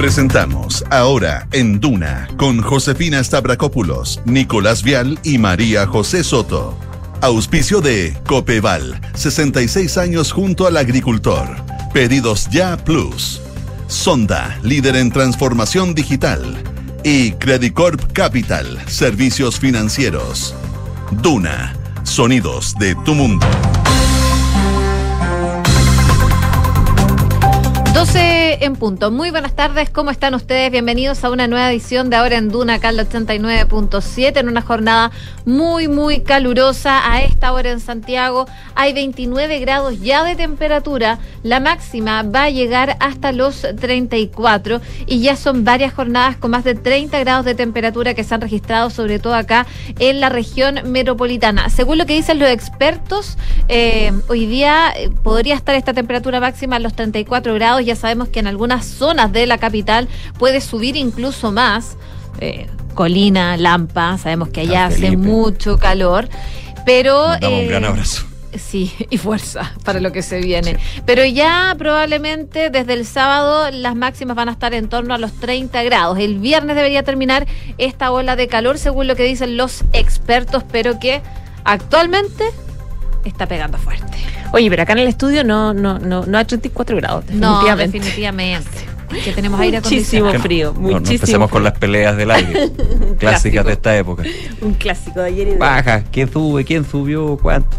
Presentamos ahora en Duna con Josefina Stavrakopoulos, Nicolás Vial y María José Soto. Auspicio de Copeval, 66 años junto al agricultor. Pedidos ya Plus. Sonda, líder en transformación digital. Y Credicorp Capital, servicios financieros. Duna, sonidos de tu mundo. 12 en punto. Muy buenas tardes, ¿cómo están ustedes? Bienvenidos a una nueva edición de Ahora en Duna, acá 89.7, en una jornada muy, muy calurosa. A esta hora en Santiago hay 29 grados ya de temperatura. La máxima va a llegar hasta los 34 y ya son varias jornadas con más de 30 grados de temperatura que se han registrado, sobre todo acá en la región metropolitana. Según lo que dicen los expertos, eh, hoy día eh, podría estar esta temperatura máxima a los 34 grados ya sabemos que en algunas zonas de la capital puede subir incluso más. Eh, Colina, Lampa, sabemos que allá hace mucho calor, pero... un gran eh, abrazo. Sí, y fuerza para lo que se viene. Pero ya probablemente desde el sábado las máximas van a estar en torno a los 30 grados. El viernes debería terminar esta ola de calor, según lo que dicen los expertos, pero que actualmente está pegando fuerte. Oye, pero acá en el estudio no, no, no, no hay 34 grados, definitivamente. No, definitivamente. Que tenemos aire acondicionado. Muchísimo frío, muchísimo. No, empecemos con las peleas del aire, clásicas de esta época. Un clásico de ayer y de Baja, ¿quién sube? ¿Quién subió? ¿Cuánto?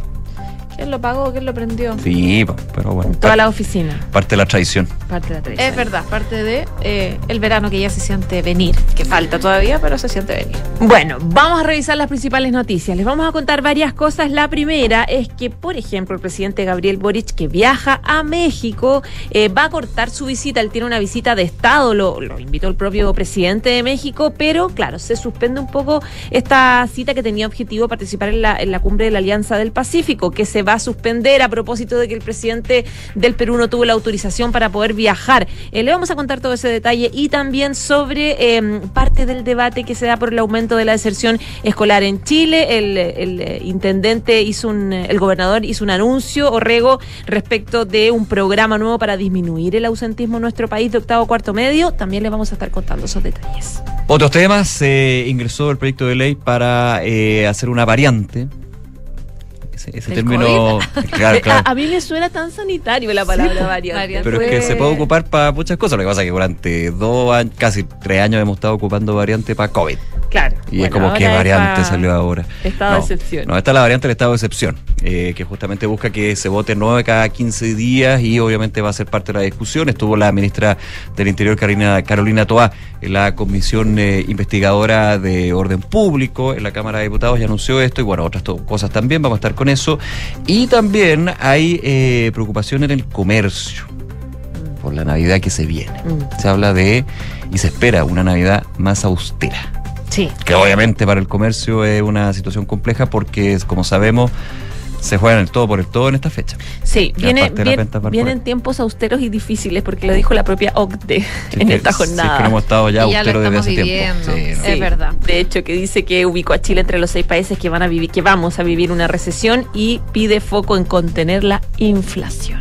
¿Quién lo pagó? ¿Quién lo prendió? Sí, pero bueno. Toda la oficina. Parte de la tradición. Parte de la tradición. Es verdad, parte de eh, el verano que ya se siente venir, que falta todavía, pero se siente venir. Bueno, vamos a revisar las principales noticias. Les vamos a contar varias cosas. La primera es que, por ejemplo, el presidente Gabriel Boric, que viaja a México, eh, va a cortar su visita. Él tiene una visita de Estado, lo, lo invitó el propio presidente de México, pero claro, se suspende un poco esta cita que tenía objetivo participar en la, en la cumbre de la Alianza del Pacífico, que se va a suspender a propósito de que el presidente del Perú no tuvo la autorización para poder viajar. Eh, le vamos a contar todo ese detalle y también sobre em, parte del debate que se da por el aumento de la deserción escolar en Chile. El, eh, intendente hizo un, el gobernador hizo un anuncio, Orrego, respecto de un programa nuevo para disminuir el ausentismo en nuestro país de octavo cuarto medio. También le vamos a estar contando esos detalles. Otros temas, se ingresó el proyecto de ley para hacer una variante ese, término. Claro, claro. A, mí me suena tan sanitario la palabra variante. Pero es que se puede ocupar para muchas cosas. Lo que pasa es que durante dos años, casi tres años hemos estado ocupando variante para COVID. Claro. Y es como que variante salió ahora. Estado de excepción. No, esta es la variante del estado de excepción, eh, que justamente busca que se vote nueve cada 15 días y obviamente va a ser parte de la discusión. Estuvo la ministra del Interior, Carolina, Carolina Toá, en la comisión eh, investigadora de orden público en la Cámara de Diputados y anunció esto y bueno, otras cosas también. Vamos a estar con eso. Y también hay eh, preocupación en el comercio por la Navidad que se viene. Mm. Se habla de y se espera una Navidad más austera. Sí. Que obviamente para el comercio es una situación compleja porque, como sabemos, se juegan el todo por el todo en esta fecha. Sí, viene, vienen tiempos austeros y difíciles, porque lo dijo la propia OCDE en esta jornada. Sí, que no hemos estado ya austeros desde hace tiempo. Sí, es verdad. De hecho, que dice que ubicó a Chile entre los seis países que van a vivir, que vamos a vivir una recesión y pide foco en contener la inflación.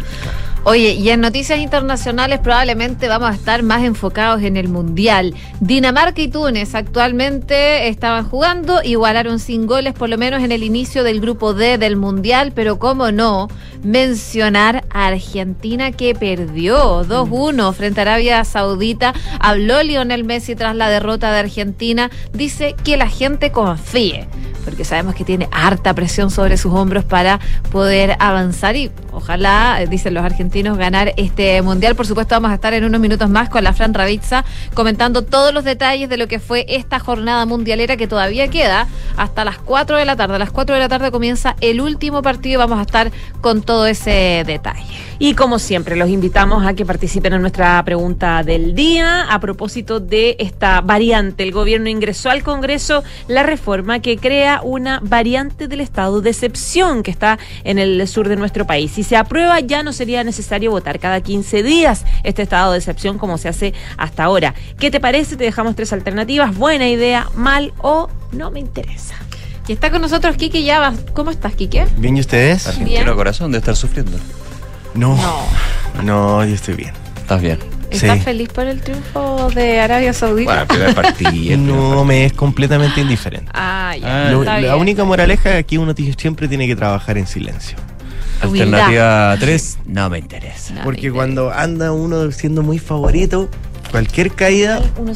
Oye, y en noticias internacionales probablemente vamos a estar más enfocados en el Mundial. Dinamarca y Túnez actualmente estaban jugando, igualaron sin goles por lo menos en el inicio del grupo D del Mundial, pero cómo no mencionar a Argentina que perdió 2-1 frente a Arabia Saudita. Habló Lionel Messi tras la derrota de Argentina, dice que la gente confíe porque sabemos que tiene harta presión sobre sus hombros para poder avanzar y ojalá, eh, dicen los argentinos, ganar este mundial. Por supuesto, vamos a estar en unos minutos más con la Fran Ravizza comentando todos los detalles de lo que fue esta jornada mundialera que todavía queda hasta las 4 de la tarde. A las 4 de la tarde comienza el último partido y vamos a estar con todo ese detalle. Y como siempre, los invitamos a que participen en nuestra pregunta del día a propósito de esta variante. El gobierno ingresó al Congreso la reforma que crea una variante del estado de excepción que está en el sur de nuestro país. Si se aprueba, ya no sería necesario votar cada 15 días este estado de excepción como se hace hasta ahora. ¿Qué te parece? Te dejamos tres alternativas. Buena idea, mal o no me interesa. Y está con nosotros Kike ya. ¿Cómo estás, Kike? Bien, ¿y ustedes? Argentino corazón de estar sufriendo. No, no, yo estoy bien. ¿Estás bien? ¿Estás Sí. feliz por el triunfo de Arabia Saudita? Bueno. No me es completamente indiferente. Ah, ya. Ah, Lo- está la bien. única moraleja es que uno siempre tiene que trabajar en silencio. Alternativa 3, no me interesa. No, Porque cuando anda uno siendo muy favorito, cualquier caída Uno-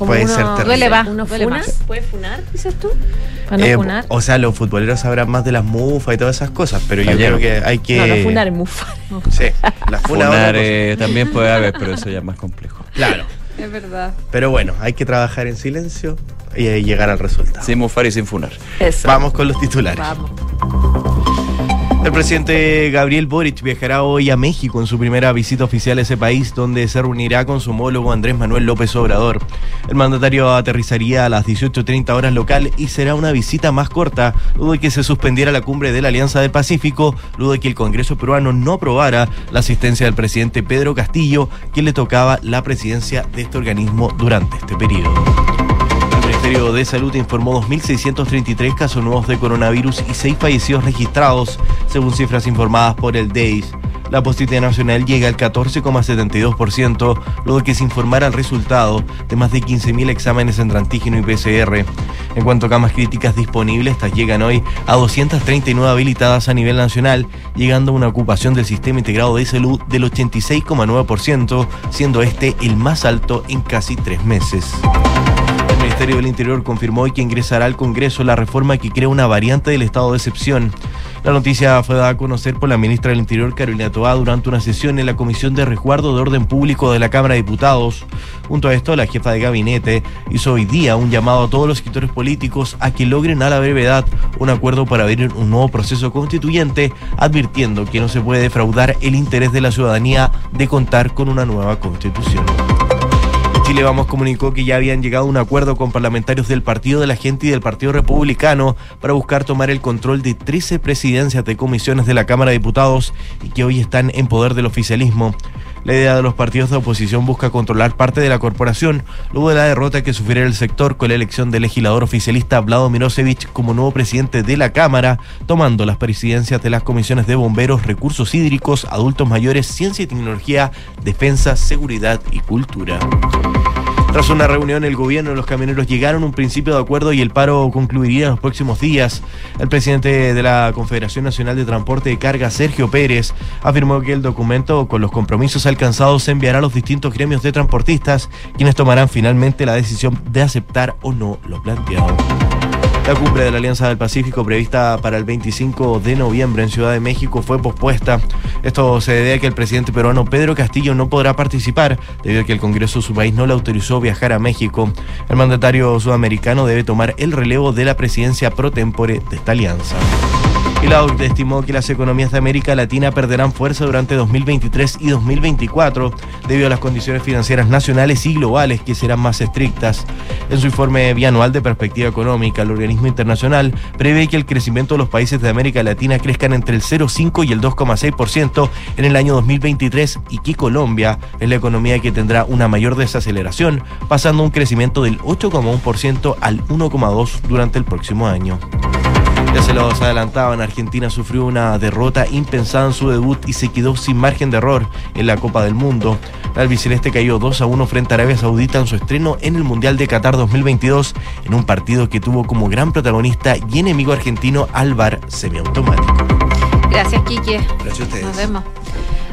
como Puede uno- ser terrible. Duele más, ¿Uno duele funa? ¿Puede funar, dices tú? ¿Para no Eh, funar? o sea, los futboleros sabrán más de las mufas y todas esas cosas, pero yo creo que hay que. No, no funar es mufa. Sí, las funa Funar eh, también puede haber, pero eso ya es más complejo. Claro. Es verdad. Pero bueno, hay que trabajar en silencio y eh, llegar al resultado. Sin mufar y sin funar. Eso. Vamos con los titulares. Vamos. El presidente Gabriel Boric viajará hoy a México en su primera visita oficial a ese país, donde se reunirá con su homólogo Andrés Manuel López Obrador. El mandatario aterrizaría a las 18.30 horas local y será una visita más corta, luego de que se suspendiera la cumbre de la Alianza del Pacífico, luego de que el Congreso peruano no aprobara la asistencia del presidente Pedro Castillo, quien le tocaba la presidencia de este organismo durante este periodo. Ministerio de Salud informó 2.633 casos nuevos de coronavirus y 6 fallecidos registrados, según cifras informadas por el DEIS. La positividad nacional llega al 14,72%, luego que se informara el resultado de más de 15.000 exámenes entre antígeno y PCR. En cuanto a camas críticas disponibles, estas llegan hoy a 239 habilitadas a nivel nacional, llegando a una ocupación del sistema integrado de salud del 86,9%, siendo este el más alto en casi tres meses. Ministerio del Interior confirmó que ingresará al Congreso la reforma que crea una variante del estado de excepción. La noticia fue dada a conocer por la ministra del Interior, Carolina Toá, durante una sesión en la Comisión de Resguardo de Orden Público de la Cámara de Diputados. Junto a esto, la jefa de gabinete hizo hoy día un llamado a todos los escritores políticos a que logren a la brevedad un acuerdo para abrir un nuevo proceso constituyente, advirtiendo que no se puede defraudar el interés de la ciudadanía de contar con una nueva constitución. Chile Vamos comunicó que ya habían llegado a un acuerdo con parlamentarios del Partido de la Gente y del Partido Republicano para buscar tomar el control de 13 presidencias de comisiones de la Cámara de Diputados y que hoy están en poder del oficialismo. La idea de los partidos de oposición busca controlar parte de la corporación luego de la derrota que sufriera el sector con la elección del legislador oficialista Vlado Mirosevich como nuevo presidente de la Cámara, tomando las presidencias de las comisiones de bomberos, recursos hídricos, adultos mayores, ciencia y tecnología, defensa, seguridad y cultura. Tras una reunión, el gobierno y los camioneros llegaron a un principio de acuerdo y el paro concluiría en los próximos días. El presidente de la Confederación Nacional de Transporte de Carga, Sergio Pérez, afirmó que el documento con los compromisos alcanzados se enviará a los distintos gremios de transportistas, quienes tomarán finalmente la decisión de aceptar o no lo planteado. La cumbre de la Alianza del Pacífico prevista para el 25 de noviembre en Ciudad de México fue pospuesta. Esto se debe a que el presidente peruano Pedro Castillo no podrá participar debido a que el Congreso de su país no le autorizó viajar a México. El mandatario sudamericano debe tomar el relevo de la presidencia pro tempore de esta alianza. Y la estimó que las economías de América Latina perderán fuerza durante 2023 y 2024 debido a las condiciones financieras nacionales y globales que serán más estrictas. En su informe bianual de perspectiva económica, el organismo internacional prevé que el crecimiento de los países de América Latina crezcan entre el 0,5 y el 2,6% en el año 2023 y que Colombia es la economía que tendrá una mayor desaceleración, pasando un crecimiento del 8,1% al 1,2% durante el próximo año. Ya se los adelantaban, Argentina sufrió una derrota impensada en su debut y se quedó sin margen de error en la Copa del Mundo. La albiceleste cayó 2 a 1 frente a Arabia Saudita en su estreno en el Mundial de Qatar 2022, en un partido que tuvo como gran protagonista y enemigo argentino al VAR semiautomático. Gracias, Quique. Gracias a ustedes. Nos vemos.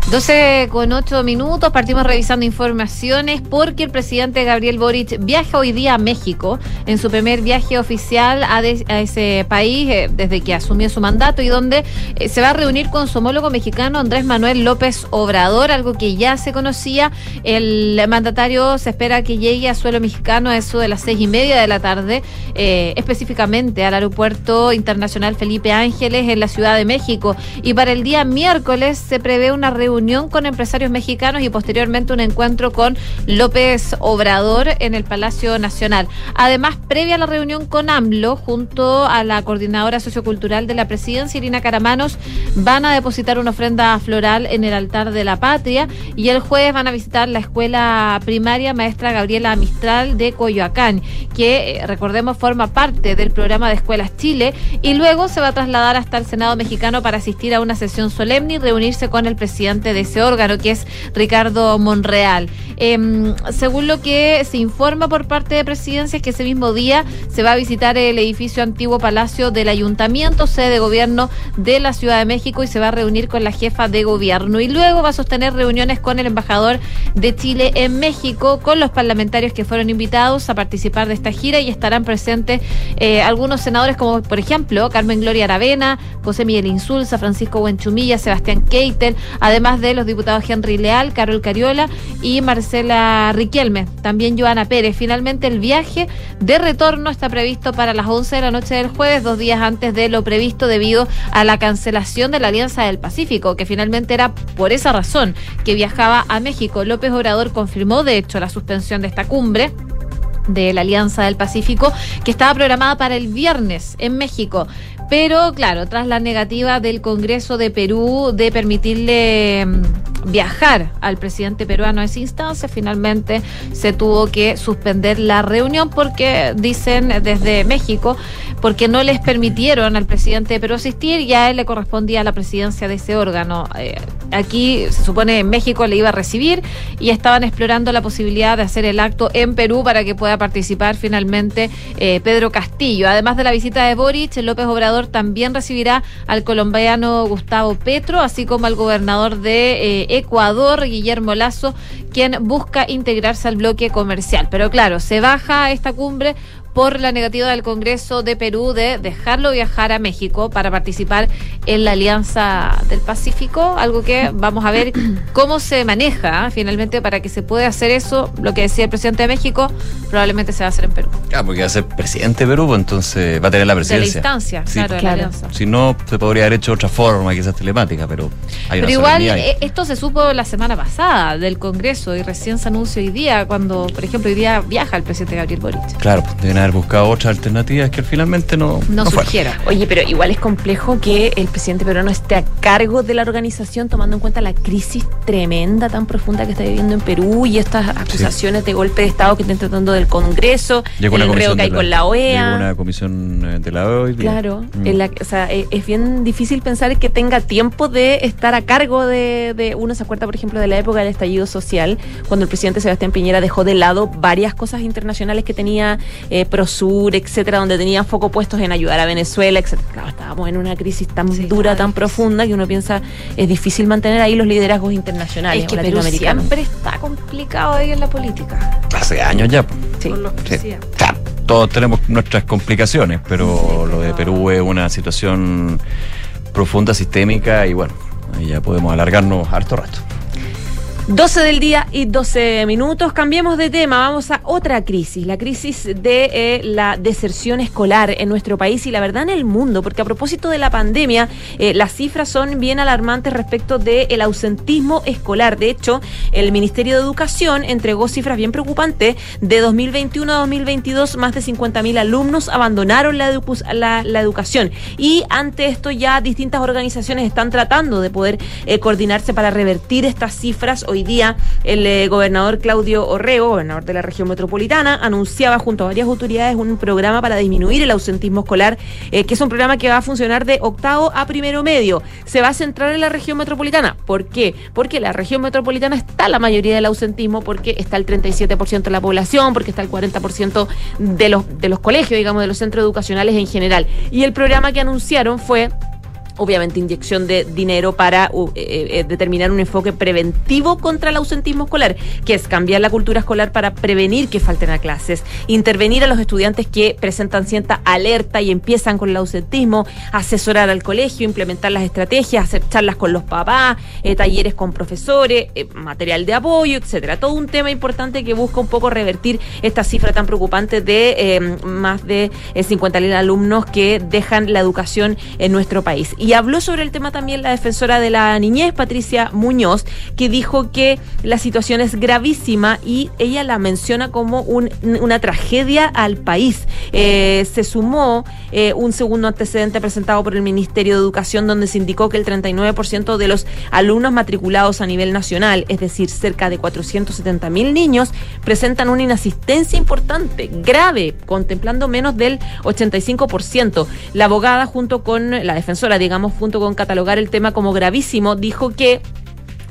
12 con 8 minutos, partimos revisando informaciones porque el presidente Gabriel Boric viaja hoy día a México en su primer viaje oficial a, de- ese país eh, desde que asumió su mandato y donde eh, se va a reunir con su homólogo mexicano Andrés Manuel López Obrador, algo que ya se conocía. El mandatario se espera que llegue a suelo mexicano a eso de las seis y media de la tarde, eh, específicamente al aeropuerto internacional Felipe Ángeles en la Ciudad de México. Y para el día miércoles se prevé una reunión con empresarios mexicanos y posteriormente un encuentro con López Obrador en el Palacio Nacional. Además, previa a la reunión con AMLO, junto a la coordinadora sociocultural de la presidencia, Irina Caramanos, van a depositar una ofrenda floral en el altar de la patria y el jueves van a visitar la escuela primaria maestra Gabriela Mistral de Coyoacán, que eh, recordemos forma parte del programa de Escuelas Chile y luego se va a trasladar hasta el Senado mexicano para asistir a una sesión solemne y reunirse con el presidente de ese órgano, que es Ricardo Monreal. Em, según lo que se informa por parte de presidencia, es que ese mismo día se va a visitar el edificio antiguo Palacio del Ayuntamiento, sede de gobierno de la Ciudad de México, y se va a reunir con la jefa de gobierno. Y luego va a sostener reuniones con el embajador de Chile en México, con los parlamentarios que fueron invitados a participar de esta gira y estarán presentes eh, algunos senadores como, por ejemplo, Carmen Gloria Aravena, José Miguel Insulza, Francisco Buenchumilla, Sebastián Keitel, además de los diputados Henry Leal, Carol Cariola y Marcela Riquelme, también Joana Pérez. Finalmente el viaje de retorno está previsto para las 11 de la noche del jueves, dos días antes de lo previsto debido a la cancelación de la Alianza del Pacífico, que finalmente era por esa razón que viajaba a México. López Obrador confirmó, de hecho, la suspensión de esta cumbre de la Alianza del Pacífico, que estaba programada para el viernes en México. Pero claro, tras la negativa del Congreso de Perú de permitirle mm, viajar al presidente peruano a esa instancia, finalmente se tuvo que suspender la reunión porque dicen desde México, porque no les permitieron al presidente de Perú asistir y a él le correspondía la presidencia de ese órgano. Eh, aquí se supone en México le iba a recibir y estaban explorando la posibilidad de hacer el acto en Perú para que pueda participar finalmente eh, Pedro Castillo. Además de la visita de Boric, López Obrador también recibirá al colombiano Gustavo Petro, así como al gobernador de eh, Ecuador, Guillermo Lazo, quien busca integrarse al bloque comercial. Pero claro, se baja esta cumbre por la negativa del Congreso de Perú de dejarlo viajar a México para participar en la Alianza del Pacífico, algo que vamos a ver cómo se maneja ¿eh? finalmente para que se pueda hacer eso, lo que decía el presidente de México, probablemente se va a hacer en Perú. Claro, porque va a ser presidente de Perú, pues entonces va a tener la De la presidencia. instancia, Sí, claro, de la claro. Alianza. Si no, se podría haber hecho de otra forma, quizás telemática, pero hay Pero una igual ahí. eh, esto se supo la semana pasada del Congreso y recién se anuncia hoy día, cuando, por ejemplo, hoy día viaja el presidente Gabriel Boric. Claro, pues, deben haber buscado otras alternativas que finalmente no, No, no. Oye, pero igual es complejo que el presidente peruano esté a cargo de la organización tomando en cuenta la crisis tremenda, tan profunda que está viviendo en Perú y estas acusaciones de golpe de Estado que están tratando del Congreso, Llegó el una enredo comisión que hay de con la OEA. Llegó una comisión eh, de la OEA. Claro, Mm. en la- o sea, eh, es bien difícil pensar que tenga tiempo de estar a cargo de, de- uno se acuerda, por ejemplo, de la época del estallido social, cuando el presidente Sebastián Piñera dejó de lado varias cosas internacionales que tenía eh, Prosur, etcétera, donde tenía foco puestos en ayudar a Venezuela, etcétera. Claro, estábamos en una crisis tan Sí, dura, tan profunda que uno piensa es difícil mantener ahí los liderazgos internacionales Es que o Perú latinoamericanos. siempre está complicado ahí en la política. Hace años ya. pues. Sí. Por los Sí. todos tenemos nuestras complicaciones, pero lo de Perú es una situación profunda, sistémica y bueno, ahí ya podemos alargarnos harto rato. 12 del día y 12 minutos. Cambiemos de tema. Vamos a otra crisis, la crisis de eh, la deserción escolar en nuestro país y la verdad en el mundo, porque a propósito de la pandemia, eh, las cifras son bien alarmantes respecto del ausentismo escolar. De hecho, el Ministerio de Educación entregó cifras bien preocupantes. De 2021 a 2022, más de 50.000 alumnos abandonaron la educación. Y ante esto ya distintas organizaciones están tratando de poder eh, coordinarse para revertir estas cifras. Hoy día el eh, gobernador Claudio Orrego, gobernador de la región metropolitana, anunciaba junto a varias autoridades un programa para disminuir el ausentismo escolar, eh, que es un programa que va a funcionar de octavo a primero medio. Se va a centrar en la región metropolitana. ¿Por qué? Porque la región metropolitana está la mayoría del ausentismo, porque está el 37% de la población, porque está el 40% de los, de los colegios, digamos, de los centros educacionales en general. Y el programa que anunciaron fue obviamente inyección de dinero para uh, eh, eh, determinar un enfoque preventivo contra el ausentismo escolar, que es cambiar la cultura escolar para prevenir que falten a clases, intervenir a los estudiantes que presentan cierta alerta y empiezan con el ausentismo, asesorar al colegio, implementar las estrategias, hacer charlas con los papás, eh, talleres con profesores, material de apoyo, etcétera. Todo un tema importante que busca un poco revertir esta cifra tan preocupante de más de eh, 50.000 alumnos que dejan la educación en nuestro país. Habló sobre el tema también la defensora de la niñez, Patricia Muñoz, que dijo que la situación es gravísima y ella la menciona como un- una tragedia al país. Eh, se sumó eh, un segundo antecedente presentado por el Ministerio de Educación donde se indicó que el 39% de los alumnos matriculados a nivel nacional, es decir, cerca de 470 mil niños, presentan una inasistencia importante, grave, contemplando menos del 85%. La abogada junto con la defensora, digamos, junto con catalogar el tema como gravísimo, dijo que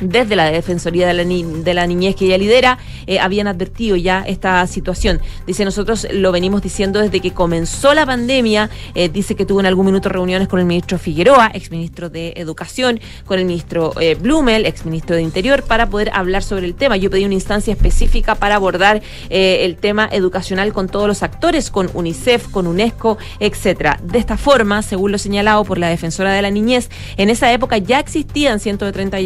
desde la Defensoría de la, Niñez que ella lidera, eh, habían advertido ya esta situación. Dice, nosotros lo venimos diciendo desde que comenzó la pandemia, eh, dice que tuvo en algún minuto reuniones con el ministro Figueroa, exministro de Educación, con el ministro eh, Blumel, exministro de Interior, para poder hablar sobre el tema. Yo pedí una instancia específica para abordar el tema educacional con todos los actores, con UNICEF, con UNESCO, etcétera. De esta forma, según lo señalado por la defensora de la niñez, en esa época ya existían 130,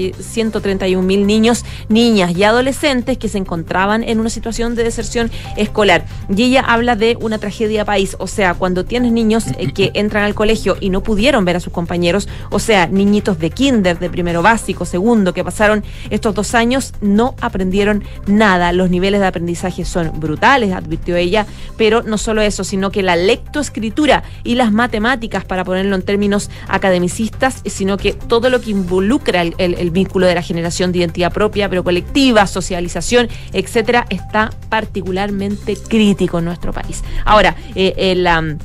131 mil niños, niñas y adolescentes que se encontraban en una situación de deserción escolar. Y ella habla de una tragedia país, o sea, cuando tienes niños eh, que entran al colegio y no pudieron ver a sus compañeros, o sea, niñitos de kinder, de primero básico, segundo, que pasaron estos dos años, no aprendieron nada. Los niveles de aprendizaje son brutales, advirtió ella, pero no solo eso, sino que la lectoescritura y las matemáticas, para ponerlo en términos academicistas, sino que todo lo que involucra el, vínculo de la generación de identidad propia, pero colectiva, socialización, etcétera, está particularmente crítico en nuestro país. Ahora, eh, la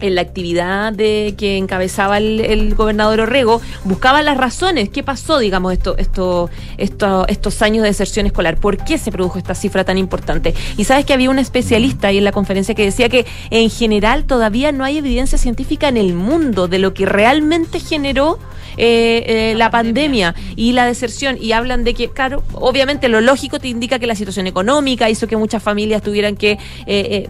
en la actividad de que encabezaba el, gobernador Orrego, buscaba las razones, qué pasó, digamos, esto, esto, esto, estos años de deserción escolar, por qué se produjo esta cifra tan importante. Y sabes que había un especialista ahí en la conferencia que decía que en general todavía no hay evidencia científica en el mundo de lo que realmente generó eh, eh, la, pandemia. y la deserción. Y hablan de que, claro, obviamente lo lógico te indica que la situación económica hizo que muchas familias tuvieran que eh,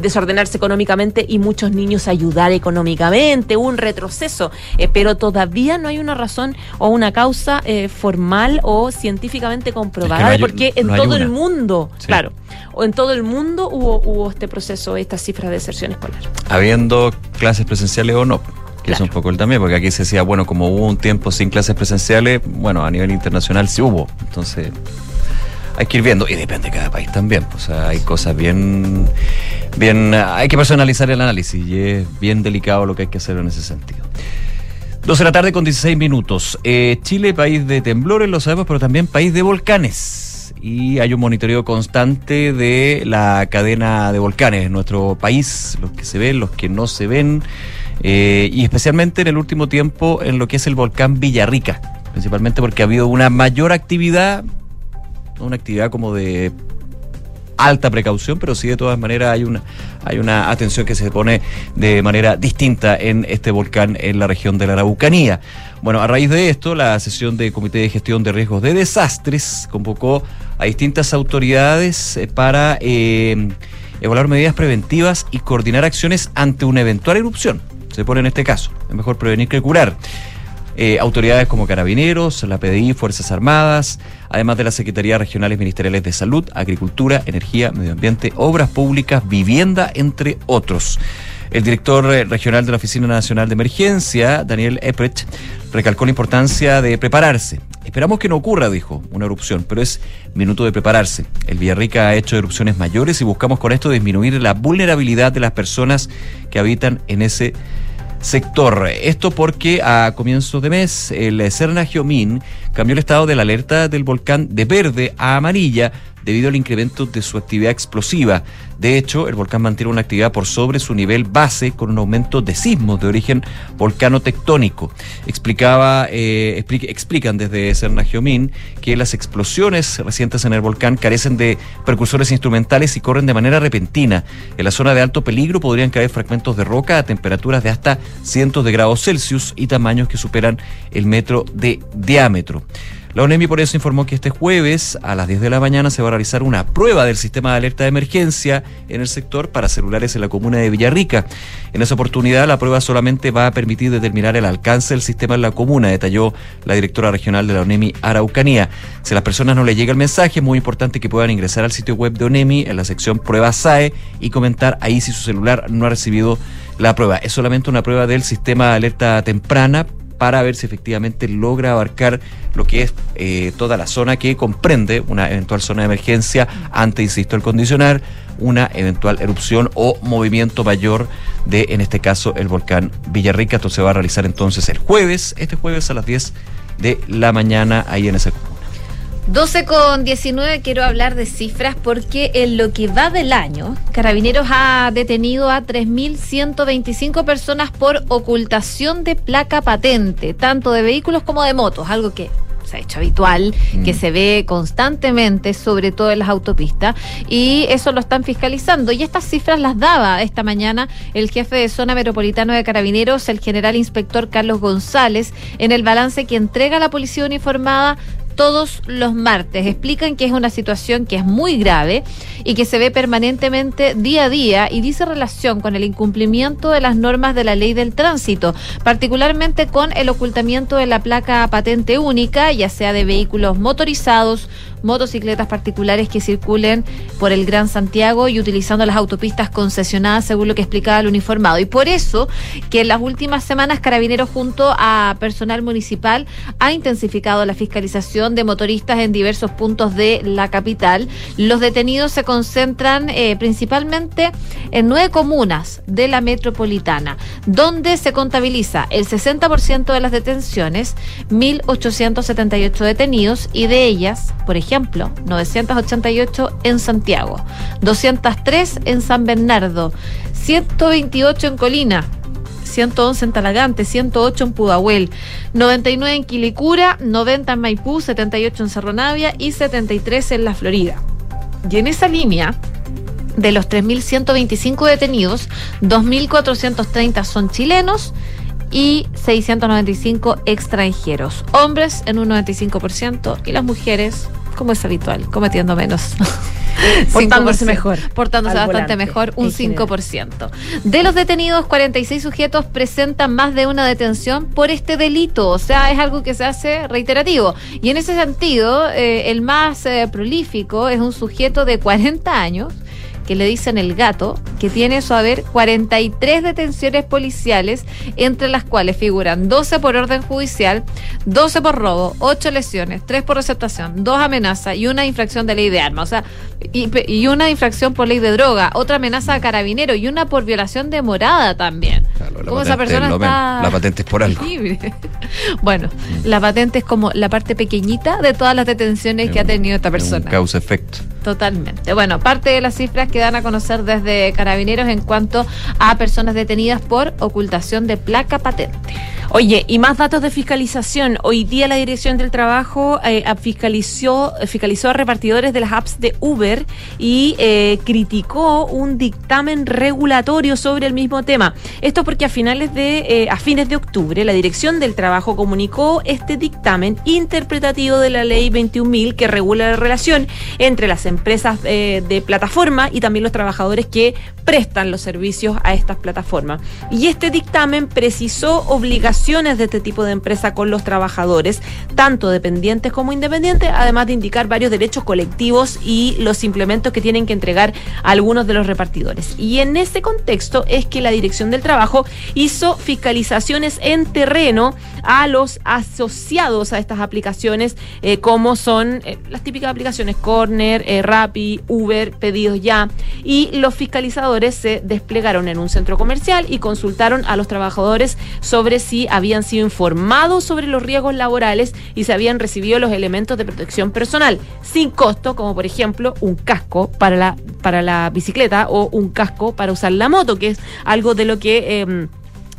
desordenarse económicamente y muchos niños ayudar económicamente, un retroceso. pero todavía no hay una razón o una causa formal o científicamente comprobada, porque en todo el mundo, claro, o en todo el mundo hubo, hubo este proceso, esta cifra de deserción escolar. Habiendo clases presenciales o no que es un poco el también, porque aquí se decía, bueno, como hubo un tiempo sin clases presenciales, bueno, a nivel internacional sí hubo. Entonces, hay que ir viendo, y depende de cada país también. O sea, hay cosas bien, bien, hay que personalizar el análisis y es bien delicado lo que hay que hacer en ese sentido. 12 de la tarde con 16 minutos. Eh, Chile, país de temblores, lo sabemos, pero también país de volcanes. Y hay un monitoreo constante de la cadena de volcanes en nuestro país, los que se ven, los que no se ven. Eh, y especialmente en el último tiempo en lo que es el volcán Villarrica, principalmente porque ha habido una mayor actividad, una actividad como de alta precaución, pero sí de todas maneras hay una, hay una atención que se pone de manera distinta en este volcán en la región de la Araucanía. Bueno, a raíz de esto, la sesión de Comité de Gestión de Riesgos de Desastres convocó a distintas autoridades eh, para eh, evaluar medidas preventivas y coordinar acciones ante una eventual erupción se pone en este caso. Es mejor prevenir que curar. Eh, autoridades como Carabineros, la PDI, Fuerzas Armadas, además de las Secretarías Regionales Ministeriales de Salud, Agricultura, Energía, Medio Ambiente, Obras Públicas, Vivienda, entre otros. El director eh, regional de la Oficina Nacional de Emergencia, Daniel Eprecht, recalcó la importancia de prepararse. Esperamos que no ocurra, dijo, una erupción, pero es minuto de prepararse. El Villarrica ha hecho erupciones mayores y buscamos con esto disminuir la vulnerabilidad de las personas que habitan en ese sector. Esto porque a comienzos de mes el Serna Geomín cambió el estado de la alerta del volcán de verde a amarilla debido al incremento de su actividad explosiva. De hecho, el volcán mantiene una actividad por sobre su nivel base con un aumento de sismos de origen volcano-tectónico. Explicaba, eh, explican desde Cernagiomín que las explosiones recientes en el volcán carecen de precursores instrumentales y corren de manera repentina. En la zona de alto peligro podrían caer fragmentos de roca a temperaturas de hasta cientos de grados Celsius y tamaños que superan el metro de diámetro. La ONEMI por eso informó que este jueves a las 10 de la mañana se va a realizar una prueba del sistema de alerta de emergencia en el sector para celulares en la comuna de Villarrica. En esa oportunidad la prueba solamente va a permitir determinar el alcance del sistema en la comuna, detalló la directora regional de la ONEMI Araucanía. Si a las personas no les llega el mensaje, es muy importante que puedan ingresar al sitio web de ONEMI en la sección Prueba SAE y comentar ahí si su celular no ha recibido la prueba. Es solamente una prueba del sistema de alerta temprana para ver si efectivamente logra abarcar lo que es eh, toda la zona que comprende una eventual zona de emergencia ante, insisto, el condicionar, una eventual erupción o movimiento mayor de, en este caso, el volcán Villarrica. Esto se va a realizar entonces el jueves, este jueves a las 10 de la mañana ahí en ese 12 con 19 quiero hablar de cifras porque en lo que va del año, Carabineros ha detenido a 3.125 personas por ocultación de placa patente, tanto de vehículos como de motos, algo que se ha hecho habitual, que Mm. se ve constantemente, sobre todo en las autopistas, y eso lo están fiscalizando. Y estas cifras las daba esta mañana el jefe de zona metropolitano de Carabineros, el general inspector Carlos González, en el balance que entrega la policía uniformada todos los martes. Explican que es una situación que es muy grave y que se ve permanentemente día a día y dice relación con el incumplimiento de las normas de la ley del tránsito, particularmente con el ocultamiento de la placa patente única, ya sea de vehículos motorizados, motocicletas particulares que circulen por el Gran Santiago y utilizando las autopistas concesionadas, según lo que explicaba el uniformado. Y por eso que en las últimas semanas Carabineros junto a personal municipal ha intensificado la fiscalización de motoristas en diversos puntos de la capital. Los detenidos se concentran eh, principalmente en nueve comunas de la metropolitana, donde se contabiliza el 60% de las detenciones, 1.878 detenidos y de ellas, por ejemplo, 988 en Santiago, 203 en San Bernardo, 128 en Colina, 111 en Talagante, 108 en Pudahuel, 99 en Quilicura, 90 en Maipú, 78 en Cerro Navia y 73 en La Florida. Y en esa línea, de los 3.125 detenidos, 2.430 son chilenos y 695 extranjeros. Hombres en un 95% y las mujeres, como es habitual, cometiendo menos. Portándose 5%. mejor Portándose bastante volante, mejor, un en general. 5%. De los detenidos, 46 sujetos presentan más de una detención por este delito. O sea, es algo que se hace reiterativo. Y en ese sentido, eh, el más eh, prolífico es un sujeto de 40 años que le dicen el gato, que tiene su haber 43 detenciones policiales, entre las cuales figuran 12 por orden judicial, 12 por robo, 8 lesiones, 3 por receptación, 2 amenazas y una infracción de ley de armas. O sea, y, y una infracción por ley de droga, otra amenaza a carabinero y una por violación de morada también. Claro, la ¿Cómo esa patente persona está. La patente es por algo. libre? Bueno, la patente es como la parte pequeñita de todas las detenciones que ha tenido esta Es persona. Causa-efecto. Totalmente. Bueno, parte de las cifras que dan a conocer desde Carabineros en cuanto a personas detenidas por ocultación de placa patente. Oye, y más datos de fiscalización. Hoy día la Dirección del Trabajo eh, fiscalizó, fiscalizó a repartidores de las apps de Uber y eh, criticó un dictamen regulatorio sobre el mismo tema. Esto porque a finales de eh, a fines de octubre la Dirección del Trabajo comunicó este dictamen interpretativo de la Ley 21.000 que regula la relación entre las empresas eh, de plataforma y también los trabajadores que prestan los servicios a estas plataformas. Y este dictamen precisó obligaciones de este tipo de empresa con los trabajadores, tanto dependientes como independientes, además de indicar varios derechos colectivos y los implementos que tienen que entregar algunos de los repartidores. Y en ese contexto es que la Dirección del Trabajo hizo fiscalizaciones en terreno a los asociados a estas aplicaciones, eh, como son eh, las típicas aplicaciones Corner, eh, Rappi, Uber, Pedidos Ya. Y los fiscalizadores se desplegaron en un centro comercial y consultaron a los trabajadores sobre si habían sido informados sobre los riesgos laborales y si habían recibido los elementos de protección personal, sin costo, como por ejemplo un casco para la, para la bicicleta o un casco para usar la moto, que es algo de lo que... em,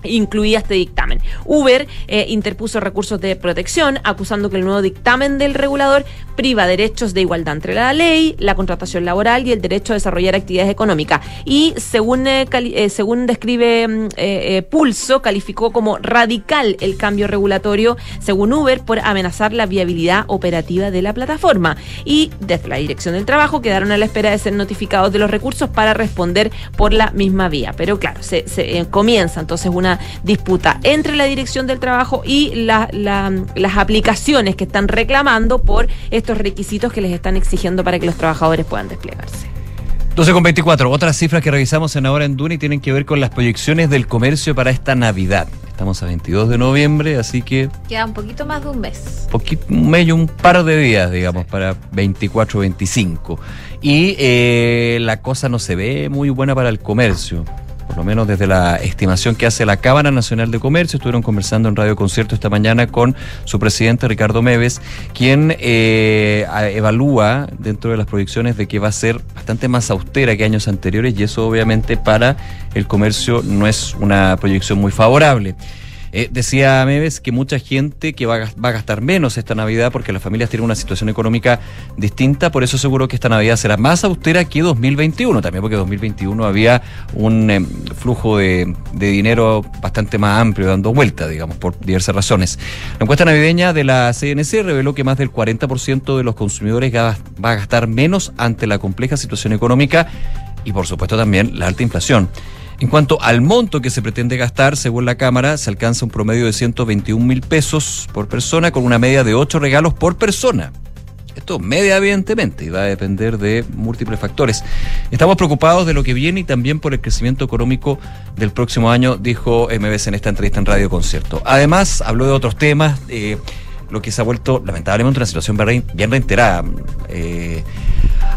incluía este dictamen. Uber eh, interpuso recursos de protección acusando que el nuevo dictamen del regulador priva derechos de igualdad entre la ley, la contratación laboral y el derecho a desarrollar actividades económicas. Y según, eh, eh, según describe mm, eh, Pulso, calificó como radical el cambio regulatorio, según Uber, por amenazar la viabilidad operativa de la plataforma. Y desde la Dirección del Trabajo quedaron a la espera de ser notificados de los recursos para responder por la misma vía. Pero claro, se, se, comienza entonces una disputa entre la Dirección del Trabajo y la- la- las aplicaciones que están reclamando por estos requisitos que les están exigiendo para que los trabajadores puedan desplegarse. 12 con 24. Otras cifras que revisamos en Ahora en Duni tienen que ver con las proyecciones del comercio para esta Navidad. Estamos a 22 de noviembre, así que Queda un poquito más de un mes. poquito, un medio, un par de días, digamos, para 24, 25. Y eh, la cosa no se ve muy buena para el comercio. Por lo menos desde la estimación que hace la Cámara Nacional de Comercio, estuvieron conversando en Radio Concierto esta mañana con su presidente Ricardo Meves, quien eh, evalúa dentro de las proyecciones de que va a ser bastante más austera que años anteriores y eso obviamente para el comercio no es una proyección muy favorable. Eh, decía Meves que mucha gente que va a, va a gastar menos esta Navidad porque las familias tienen una situación económica distinta, por eso seguro que esta Navidad será más austera que 2021, también porque 2021 había un eh, flujo de, de dinero bastante más amplio dando vuelta, digamos, por diversas razones. La encuesta navideña de la CNC reveló que más del 40% de los consumidores va a gastar menos ante la compleja situación económica y por supuesto también la alta inflación. En cuanto al monto que se pretende gastar, según la Cámara, se alcanza un promedio de 121 mil pesos por persona con una media de 8 regalos por persona. Esto media evidentemente y va a depender de múltiples factores. Estamos preocupados de lo que viene y también por el crecimiento económico del próximo año, dijo MBS en esta entrevista en Radio Concierto. Además, habló de otros temas, eh, lo que se ha vuelto lamentablemente una situación bien reiterada. Eh,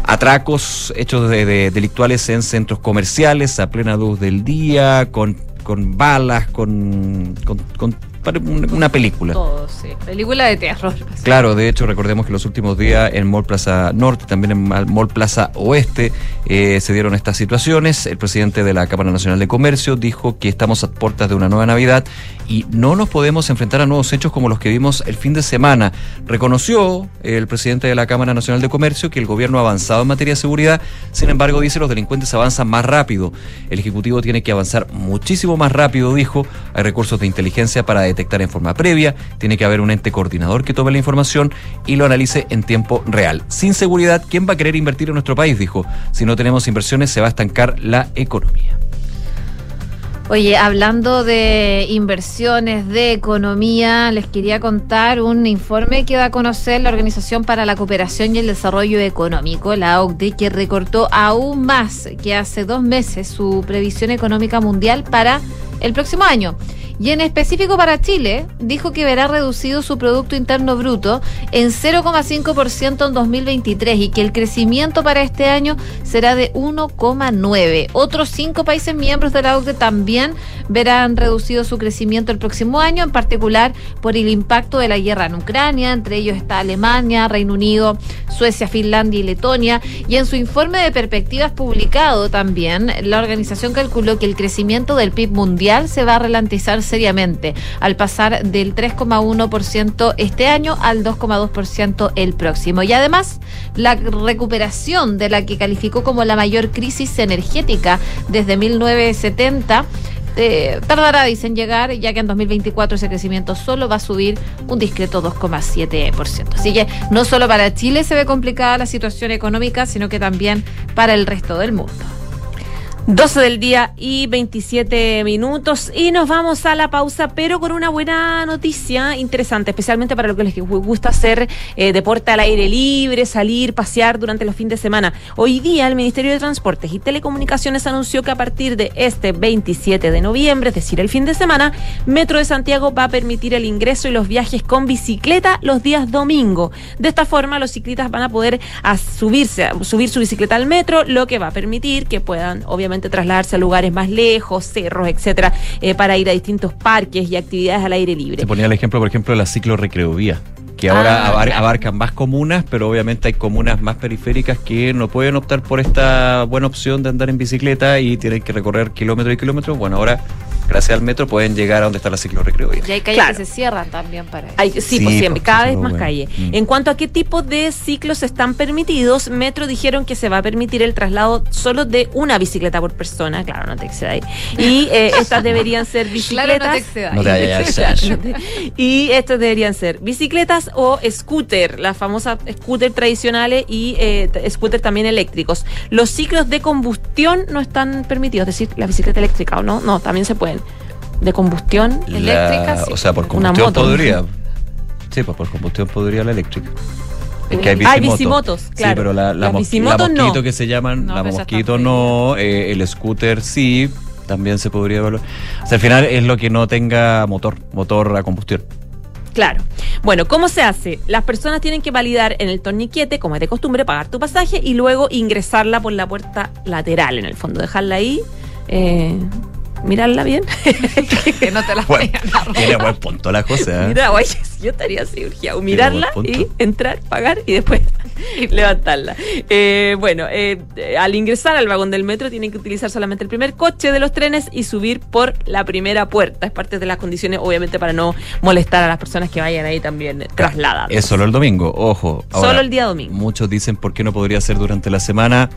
atracos, hechos de, de- delictuales en centros comerciales a plena luz del día, con, con balas, con, con- con- para una película. Todo, sí. Película de terror. Claro, de hecho recordemos que los últimos días en Mall Plaza Norte, también en Mal- Mall Plaza Oeste, eh, se dieron estas situaciones. El presidente de la Cámara Nacional de Comercio dijo que estamos a puertas de una nueva Navidad y no nos podemos enfrentar a nuevos hechos como los que vimos el fin de semana. Reconoció el presidente de la Cámara Nacional de Comercio que el gobierno ha avanzado en materia de seguridad, sin embargo dice los delincuentes avanzan más rápido. El Ejecutivo tiene que avanzar muchísimo más rápido, dijo. Hay recursos de inteligencia para detectar en forma previa, tiene que haber un ente coordinador que tome la información y lo analice en tiempo real. Sin seguridad, ¿quién va a querer invertir en nuestro país? Dijo. Si no tenemos inversiones, se va a estancar la economía. Oye, hablando de inversiones, de economía, les quería contar un informe que da a conocer la Organización para la Cooperación y el Desarrollo Económico, la OCDE, que recortó aún más que hace dos meses su previsión económica mundial para el próximo año. Y en específico para Chile, dijo que verá reducido su Producto Interno Bruto en 0,5% en 2023 y que el crecimiento para este año será de 1,9%. Otros cinco países miembros de la OCDE también verán reducido su crecimiento el próximo año, en particular por el impacto de la guerra en Ucrania. Entre ellos está Alemania, Reino Unido, Suecia, Finlandia y Letonia. Y en su informe de perspectivas publicado también, la organización calculó que el crecimiento del PIB mundial se va a ralentizar seriamente, al pasar del 3,1% este año al 2,2% el próximo. Y además, la recuperación de la que calificó como la mayor crisis energética desde 1970 eh, tardará, dicen, llegar, ya que en 2024 ese crecimiento solo va a subir un discreto 2,7%. Así que no solo para Chile se ve complicada la situación económica, sino que también para el resto del mundo. 12 del día y 27 minutos y nos vamos a la pausa, pero con una buena noticia interesante, especialmente para los que les gusta hacer eh, deporte al aire libre, salir, pasear durante los fines de semana. Hoy día el Ministerio de Transportes y Telecomunicaciones anunció que a partir de este 27 de noviembre, es decir, el fin de semana, Metro de Santiago va a permitir el ingreso y los viajes con bicicleta los días domingo. De esta forma, los ciclistas van a poder subirse, a subir su bicicleta al metro, lo que va a permitir que puedan, obviamente, trasladarse a lugares más lejos, cerros, etcétera, eh, para ir a distintos parques y actividades al aire libre. Se ponía el ejemplo, por ejemplo, de la ciclo recreovía que ahora Ah, abar- claro. abarcan más comunas, pero obviamente hay comunas más periféricas que no pueden optar por esta buena opción de andar en bicicleta y tienen que recorrer kilómetros y kilómetros. Bueno, ahora, gracias al metro, pueden llegar a donde está la ciclo recreovía. Y hay calles Claro. que se cierran también para eso. Hay- sí, Sí, pues siempre, pues, cada vez más bueno. calle. Mm. En cuanto a qué tipo de ciclos están permitidos, Metro dijeron que se va a permitir el traslado solo de una bicicleta por persona, claro, no te excedáis. Y eh, estas deberían ser Claro, no te bicicletas. excedas. No te vayas a hacer. y estos deberían ser bicicletas o scooter, las famosas scooter tradicionales y eh, scooter también eléctricos. Los ciclos de combustión no están permitidos, es decir, la bicicleta eléctrica o no, no, también se pueden. De combustión, La- Eléctrica, sí. O sea, por combustión moto. podría. Sí, pues por combustión podría la eléctrica. Es que hay bicimotos. bicimotos, claro. Sí, pero la, la, mos- la no. mosquito que se llaman, No, la mosquito no, eh, el scooter sí, también se podría evaluar. O sea, al final es lo que no tenga motor, motor a combustión. Claro. Bueno, ¿cómo se hace? Las personas tienen que validar en el torniquete, como es de costumbre, pagar tu pasaje y luego ingresarla por la puerta lateral, en el fondo, dejarla ahí. eh, mirarla bien. que no te las Bueno, tiene buen punto la cosa. ¿eh? Mira, oye, yo estaría así, urgido. Mirarla y entrar, pagar y después levantarla. Eh, bueno, eh, al ingresar al vagón del metro tienen que utilizar solamente el primer coche de los trenes y subir por la primera puerta. Es parte de las condiciones, obviamente, para no molestar a las personas que vayan ahí también trasladadas. Es solo el domingo, ojo. Solo el día domingo. Muchos dicen por qué no podría ser durante la semana.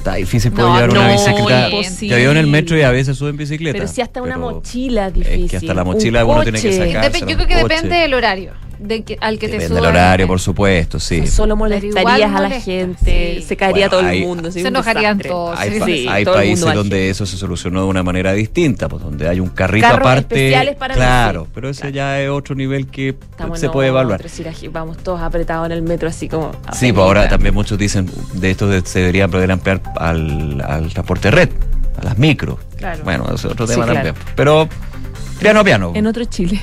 Está difícil poder No, llevar una no, bicicleta. imposible. Yo vivo en el metro y a veces subo en bicicleta. Pero si hasta una mochila es es que difícil. hasta la un mochila uno tiene que coche. sacar. Yo creo que coche. depende del horario de que- al que te Depende subas. del horario, por supuesto, sí. Solo molestarías igual a la gente, sí. se caería Bueno, todo hay- el mundo. sí, Se enojarían todos. Hay, Sí, pa- sí, hay todo países donde eso se solucionó de una manera distinta, pues donde hay un carrito Carros aparte. especiales para claro, pero ese Claro. ya es otro nivel que Estamos se puede evaluar. ir aquí, Vamos todos apretados en el metro, así como. Sí, pues ahora también muchos dicen de esto de- se debería poder ampliar al, al transporte red, a las micros. Claro. Bueno, es otro Sí, tema claro. también. Pero piano a piano. En otro Chile.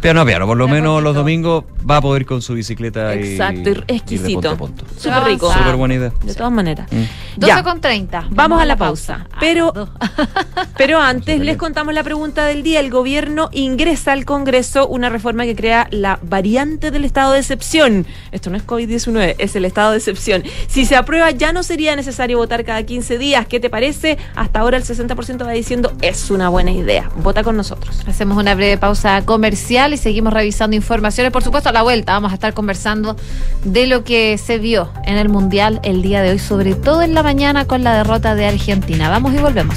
Piano a piano. Por lo menos los domingos va a poder ir con su bicicleta y- Exacto, y de exquisito. punto a punto. Súper rico. Súper buena idea. De todas maneras. Mm. 12 Ya. con 30. Vamos a la pausa. Pero-. Pero antes les contamos la pregunta del día. El gobierno ingresa al Congreso una reforma que crea la variante del estado de excepción. Esto no es COVID-19, es el estado de excepción. Si se aprueba, ya no sería necesario votar cada 15 días. ¿Qué te parece? Hasta ahora el 60% va diciendo es una buena idea. Vota con nosotros. Hacemos una breve pausa comercial y seguimos revisando informaciones. Por supuesto, a la vuelta vamos a estar conversando de lo que se vio en el Mundial el día de hoy, sobre todo en la mañana con la derrota de Argentina. Vamos y volvemos.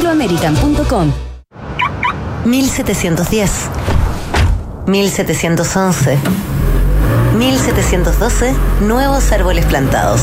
chile.angloamerican.com. 1710, 1711, 1712, nuevos árboles plantados.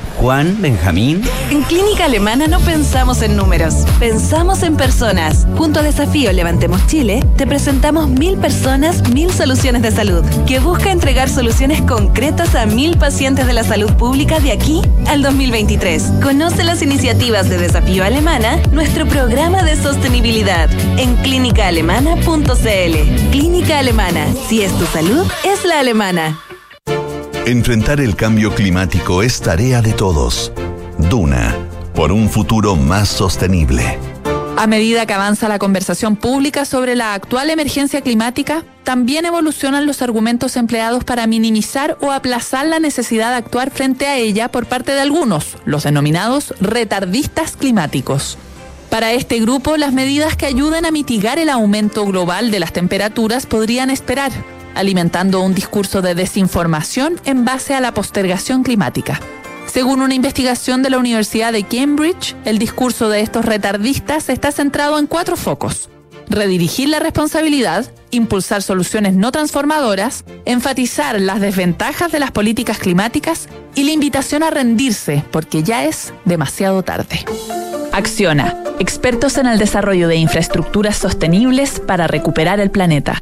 Juan, Benjamín. En Clínica Alemana no pensamos en números, pensamos en personas. Junto a Desafío Levantemos Chile, te presentamos mil personas, mil soluciones de salud, que busca entregar soluciones concretas a mil pacientes de la salud pública de aquí al 2023. Conoce las iniciativas de Desafío Alemana, nuestro programa de sostenibilidad, en clínicaalemana.cl. Clínica Alemana, si es tu salud, es la alemana. Enfrentar el cambio climático es tarea de todos. Duna, por un futuro más sostenible. A medida que avanza la conversación pública sobre la actual emergencia climática, también evolucionan los argumentos empleados para minimizar o aplazar la necesidad de actuar frente a ella por parte de algunos, los denominados retardistas climáticos. Para este grupo, las medidas que ayuden a mitigar el aumento global de las temperaturas podrían esperar, alimentando un discurso de desinformación en base a la postergación climática. Según una investigación de la Universidad de Cambridge, el discurso de estos retardistas está centrado en cuatro focos. Redirigir la responsabilidad, impulsar soluciones no transformadoras, enfatizar las desventajas de las políticas climáticas y la invitación a rendirse porque ya es demasiado tarde. Acciona, expertos en el desarrollo de infraestructuras sostenibles para recuperar el planeta.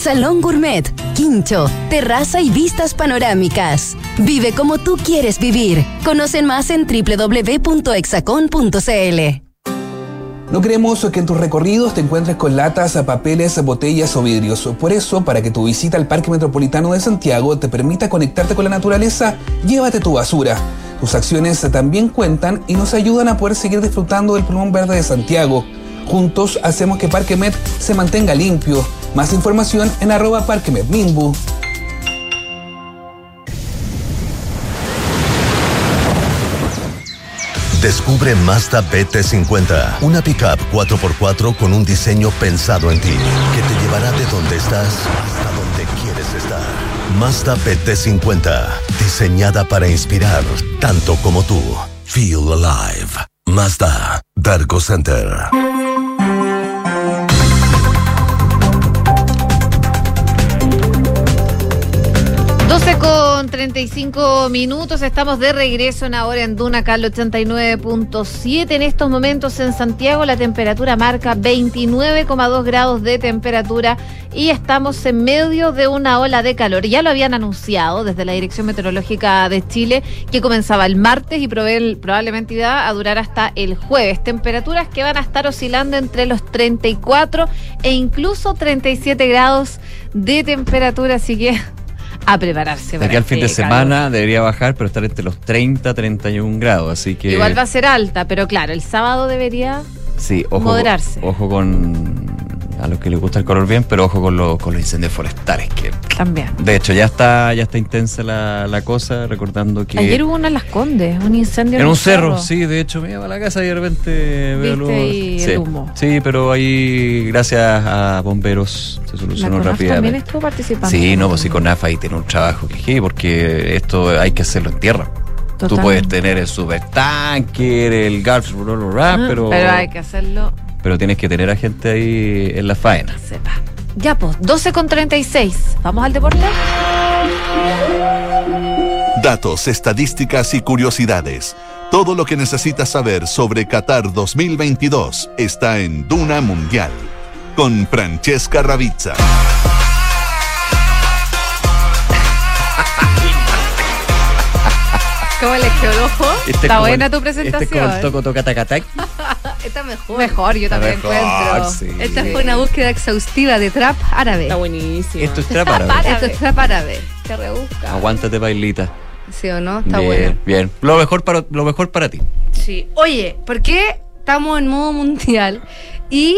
salón gourmet, quincho, terraza y vistas panorámicas. Vive como tú quieres vivir. Conocen más en www.exacon.cl. No queremos que en tus recorridos te encuentres con latas, papeles, botellas o vidrios. Por eso, para que tu visita al Parque Metropolitano de Santiago te permita conectarte con la naturaleza, llévate tu basura. Tus acciones también cuentan y nos ayudan a poder seguir disfrutando del pulmón verde de Santiago. Juntos hacemos que Parque Met se mantenga limpio. Más información en arroba. Descubre Mazda BT50, una pickup 4x4 con un diseño pensado en ti, que te llevará de donde estás hasta donde quieres estar. Mazda BT50, diseñada para inspirar tanto como tú. Feel alive. Mazda, Dargo Center. 12 con 35 minutos, estamos de regreso en ahora en Duna Cal 89.7. En estos momentos en Santiago la temperatura marca 29,2 grados de temperatura y estamos en medio de una ola de calor. Ya lo habían anunciado desde la Dirección Meteorológica de Chile que comenzaba el martes y probablemente iba a durar hasta el jueves. Temperaturas que van a estar oscilando entre los 34 e incluso 37 grados de temperatura, así que a prepararse. De aquí al fin de semana debería bajar, pero estar entre los 30, 31 grados, así que... Igual va a ser alta, pero claro, el sábado debería sí, ojo, moderarse. Ojo con a los que les gusta el color bien, pero ojo con, los incendios forestales que también. De hecho, ya está ya está intensa la, cosa, recordando que ayer hubo una en Las Condes, un incendio en, un cerro. sí, de hecho me iba a la casa y de repente veo sí, el humo. Sí, pero ahí gracias a bomberos se solucionó rápidamente. también estuvo participando. Sí, no, pues sí con AFA ahí tiene un trabajo que porque esto hay que hacerlo en tierra. Tú puedes tener el supertanker, el Gulf, pero... Pero hay que hacerlo pero tienes que tener a gente ahí en la faena. Sepa. Ya, pues, 12 con 36. ¿Vamos al deporte? Datos, estadísticas y curiosidades. Todo lo que necesitas saber sobre Qatar 2022 está en Duna Mundial con Francesca Ravizza. Este Está buena tu presentación. Este es como el toco toca tacatac. Esta mejor. Mejor, yo también encuentro. Esta fue una búsqueda exhaustiva de trap árabe. Está buenísimo. Esto es trap árabe. Esto es trap árabe. Qué rebusca. Aguántate, bailita. ¿Sí o no? Está bien, bueno. Bien, lo mejor, para, lo mejor para ti. Sí. Oye, ¿por qué estamos en modo mundial? Y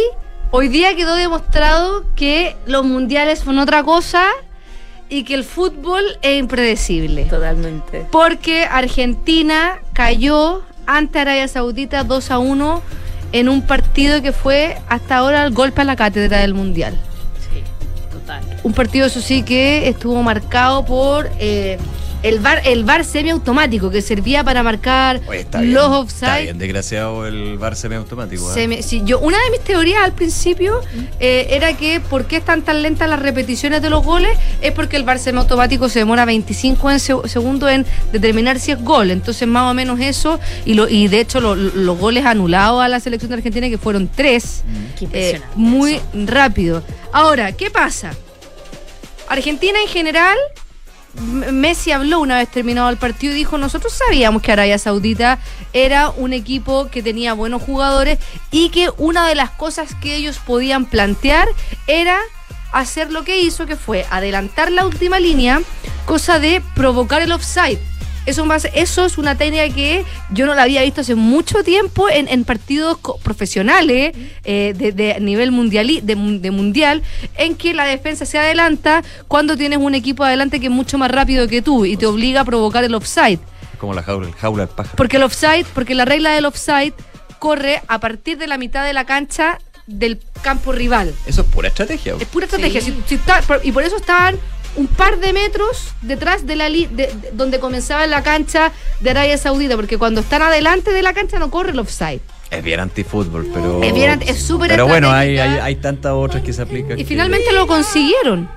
hoy día quedó demostrado que los mundiales son otra cosa y que el fútbol es impredecible. Totalmente. Porque Argentina cayó ante Arabia Saudita 2 a 1 en un partido que fue hasta ahora el golpe a la cátedra del Mundial. Sí, total. Un partido, eso sí, que estuvo marcado por eh, el bar, el bar semiautomático que servía para marcar los offside. Está bien desgraciado el bar semiautomático. ¿eh? yo, una de mis teorías al principio eh, era que por qué están tan lentas las repeticiones de los goles es porque el bar semiautomático se demora 25 segundos en determinar si es gol. Entonces, más o menos eso. Y, lo, y de hecho, los goles anulados a la selección de Argentina, que fueron tres, mm, eh, muy rápido. Ahora, ¿qué pasa? Argentina en general Messi habló una vez terminado el partido y dijo, nosotros sabíamos que Arabia Saudita era un equipo que tenía buenos jugadores y que una de las cosas que ellos podían plantear era hacer lo que hizo, que fue adelantar la última línea, cosa de provocar el offside eso, más, eso es una técnica que yo no la había visto hace mucho tiempo en, partidos profesionales eh, de, nivel mundial, de, mundial, en que la defensa se adelanta cuando tienes un equipo adelante que es mucho más rápido que tú y te obliga a provocar el offside. Como la jaula, el jaula del pájaro. Porque el offside, porque la regla del offside corre a partir de la mitad de la cancha del campo rival. Eso es pura estrategia. Es pura estrategia. y por eso estaban un par de metros detrás de la de, donde comenzaba la cancha de Arabia Saudita, porque cuando están adelante de la cancha no corre el offside. Es bien antifútbol, pero. Es bien es súper Pero bueno, hay, hay, hay, tantas otras que se aplican. Y finalmente lo consiguieron.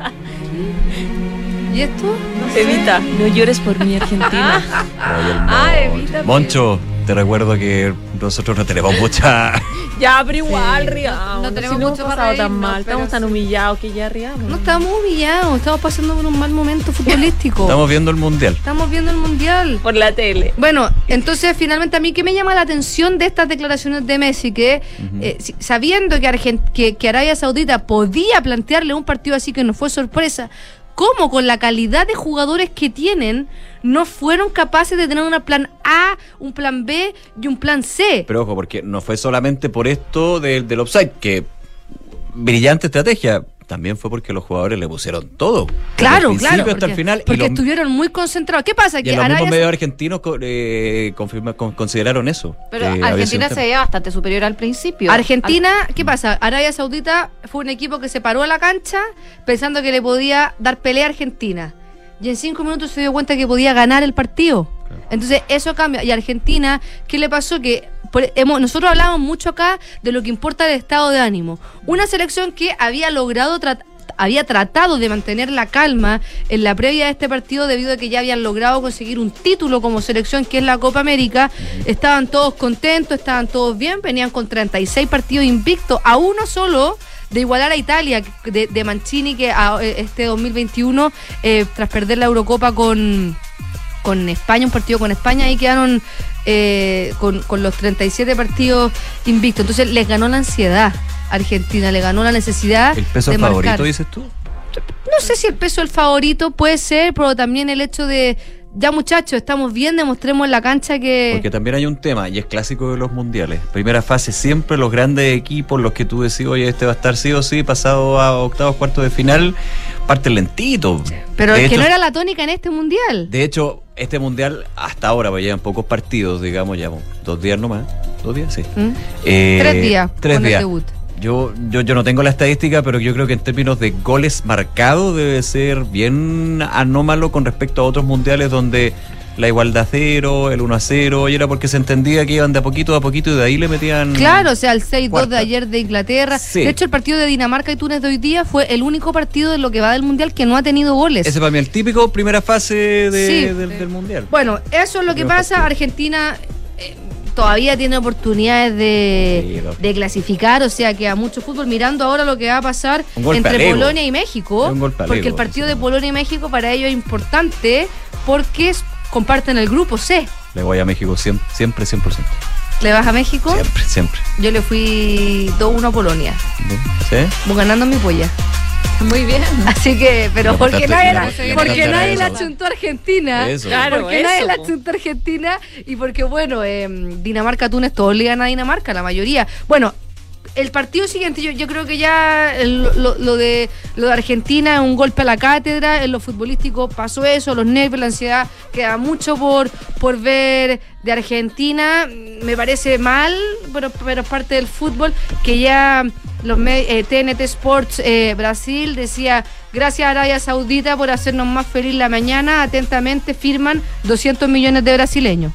¿Y esto? Evita, no llores por mi Argentina. ah, Evita. Moncho, te recuerdo que nosotros no tenemos mucha. ya, pero igual, riamos. No tenemos mucho pasado tan mal. Estamos tan humillados que ya riamos. No estamos humillados, estamos pasando por un mal momento futbolístico. estamos viendo el mundial. Estamos viendo el mundial. Por la tele. Bueno, entonces finalmente a mí que me llama la atención de estas declaraciones de Messi, que eh, sabiendo que, que, que Arabia Saudita podía plantearle un partido así que no fue sorpresa, cómo con la calidad de jugadores que tienen no fueron capaces de tener un plan A, un plan B y un plan C. Pero ojo, porque no fue solamente por esto del, del offside, que brillante estrategia. También fue porque los jugadores le pusieron todo. Claro, Desde el principio claro. hasta el final. y Porque los- estuvieron muy concentrados. ¿Qué pasa? Y Que en los mismos Arabia medios argentinos eh, confirma- con- consideraron eso. Pero sido Argentina se veía bastante superior al principio. Argentina, ¿qué pasa? Arabia Saudita fue un equipo que se paró a la cancha pensando que le podía dar pelea a Argentina. Y en cinco minutos se dio cuenta que podía ganar el partido. Entonces eso cambia. Y Argentina, ¿qué le pasó? Que por- hemos- nosotros hablábamos mucho acá de lo que importa el estado de ánimo. Una selección que había logrado tratar había tratado de mantener la calma en la previa de este partido debido a que ya habían logrado conseguir un título como selección que es la Copa América. Estaban todos contentos, estaban todos bien, venían con 36 partidos invictos, a uno solo de igualar a Italia, de, de Mancini, que a- este 2021, eh, tras perder la Eurocopa con, con España, un partido con España, ahí quedaron eh, con, con los 37 partidos invictos. Entonces les ganó la ansiedad. a Argentina le ganó la necesidad ¿El peso de favorito, marcar. dices tú? No sé si el peso el favorito puede ser, pero también el hecho de, ya muchachos, estamos bien, demostremos en la cancha que... Porque también hay un tema, y es clásico de los mundiales. Primera fase, siempre los grandes equipos, los que tú decís, oye, este va a estar sí o sí, pasado a octavos, cuartos de final, parte lentito. pero de es que no era la tónica en este mundial. De hecho, este mundial, hasta ahora, pues llevan pocos partidos, digamos, ya dos días nomás. ¿Dos días? Sí. ¿Mm? Eh, Tres días Tres con el días. debut. Yo, yo, yo no tengo la estadística, pero yo creo que en términos de goles marcados debe ser bien anómalo con respecto a otros mundiales donde la igualdad cero, el 1 a 0, y era porque se entendía que iban de a poquito a poquito y de ahí le metían. Claro, o sea, el 6-2 Cuarta. de ayer de Inglaterra. Sí. De hecho, el partido de Dinamarca y Túnez de hoy día fue el único partido de lo que va del mundial que no ha tenido goles. Ese para mí el típico primera fase de- Sí. del, del mundial. Bueno, eso es lo que pasa. partido. Argentina eh, todavía tiene oportunidades de, Sí, lo- de clasificar, o sea, que a mucho fútbol. Mirando ahora lo que va a pasar entre. Polonia y México, porque el partido de Polonia y México para ellos es importante porque comparten el grupo C. Le voy a México siempre, siempre 100%. ¿Le vas a México? Siempre, siempre. Yo le fui 2-1 a Polonia. ¿Sí? Voy ganando mi polla. Muy bien. Así que, pero porque nadie, la, porque nadie la chuntó a Argentina. Eso. Claro, porque eso, nadie la chuntó a Argentina y porque, bueno, eh, Dinamarca-Túnez, todos le ganan a Dinamarca, la mayoría. Bueno, el partido siguiente, yo, yo creo que ya el- lo, lo de, lo de Argentina es un golpe a la cátedra. En lo futbolístico pasó eso, los nervios, la ansiedad, queda mucho por, por ver de Argentina. Me parece mal, pero, pero es parte del fútbol, que ya los eh, TNT Sports eh, Brasil decía, gracias a Arabia Saudita por hacernos más feliz la mañana, atentamente firman 200 millones de brasileños.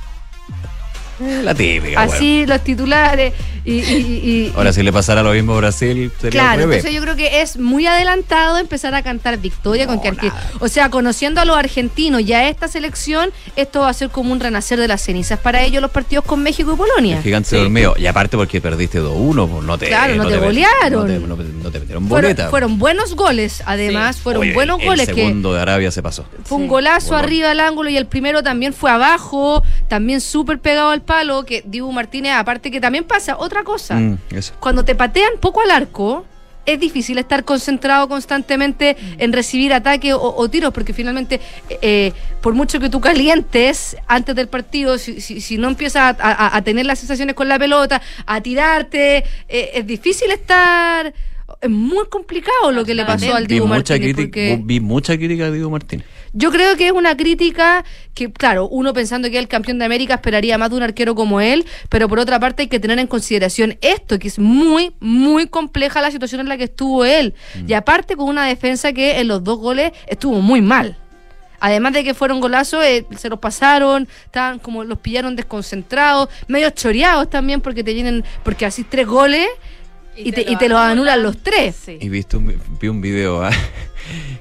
La típica. Así los titulares y- y- y-. Ahora, si le pasara lo mismo a Brasil, sería Claro, entonces yo creo que es muy adelantado empezar a cantar victoria con que Arge- O sea, conociendo a los argentinos y a esta selección, esto va a ser como un renacer de las cenizas para ellos los partidos con México y Polonia. El gigante dormido. Y aparte porque perdiste 2-1, pues no te. Claro, no te met- golearon. No te, no te- no te metieron Fueron, boleta. fueron buenos goles, además, fueron Oye, buenos el, goles El que segundo de Arabia se pasó. fue un golazo arriba al ángulo y el primero también fue abajo, también súper pegado al palo, que Dibu Martínez, aparte que también pasa otra cosa. Mm. Cuando te patean poco al arco, es difícil estar concentrado constantemente en recibir ataques o, o tiros, porque finalmente, eh, por mucho que tú calientes antes del partido, si, si- si no empiezas a, a- a tener las sensaciones con la pelota, a tirarte, eh, es difícil estar... Es muy complicado lo que le pasó al mucha, Martínez. crítica, porque- vi mucha crítica a Diego Martínez. Yo creo que es una crítica que, claro, uno pensando que es el campeón de América esperaría más de un arquero como él, pero por otra parte hay que tener en consideración esto, que es muy, muy compleja la situación en la que estuvo él. Y aparte con una defensa que en los dos goles estuvo muy mal. Además de que fueron golazos, eh, se los pasaron, estaban como los pillaron desconcentrados, medio choreados también porque te vienen, porque así tres goles y, te, y te los anulan los tres. Y viste un, vi un video ah,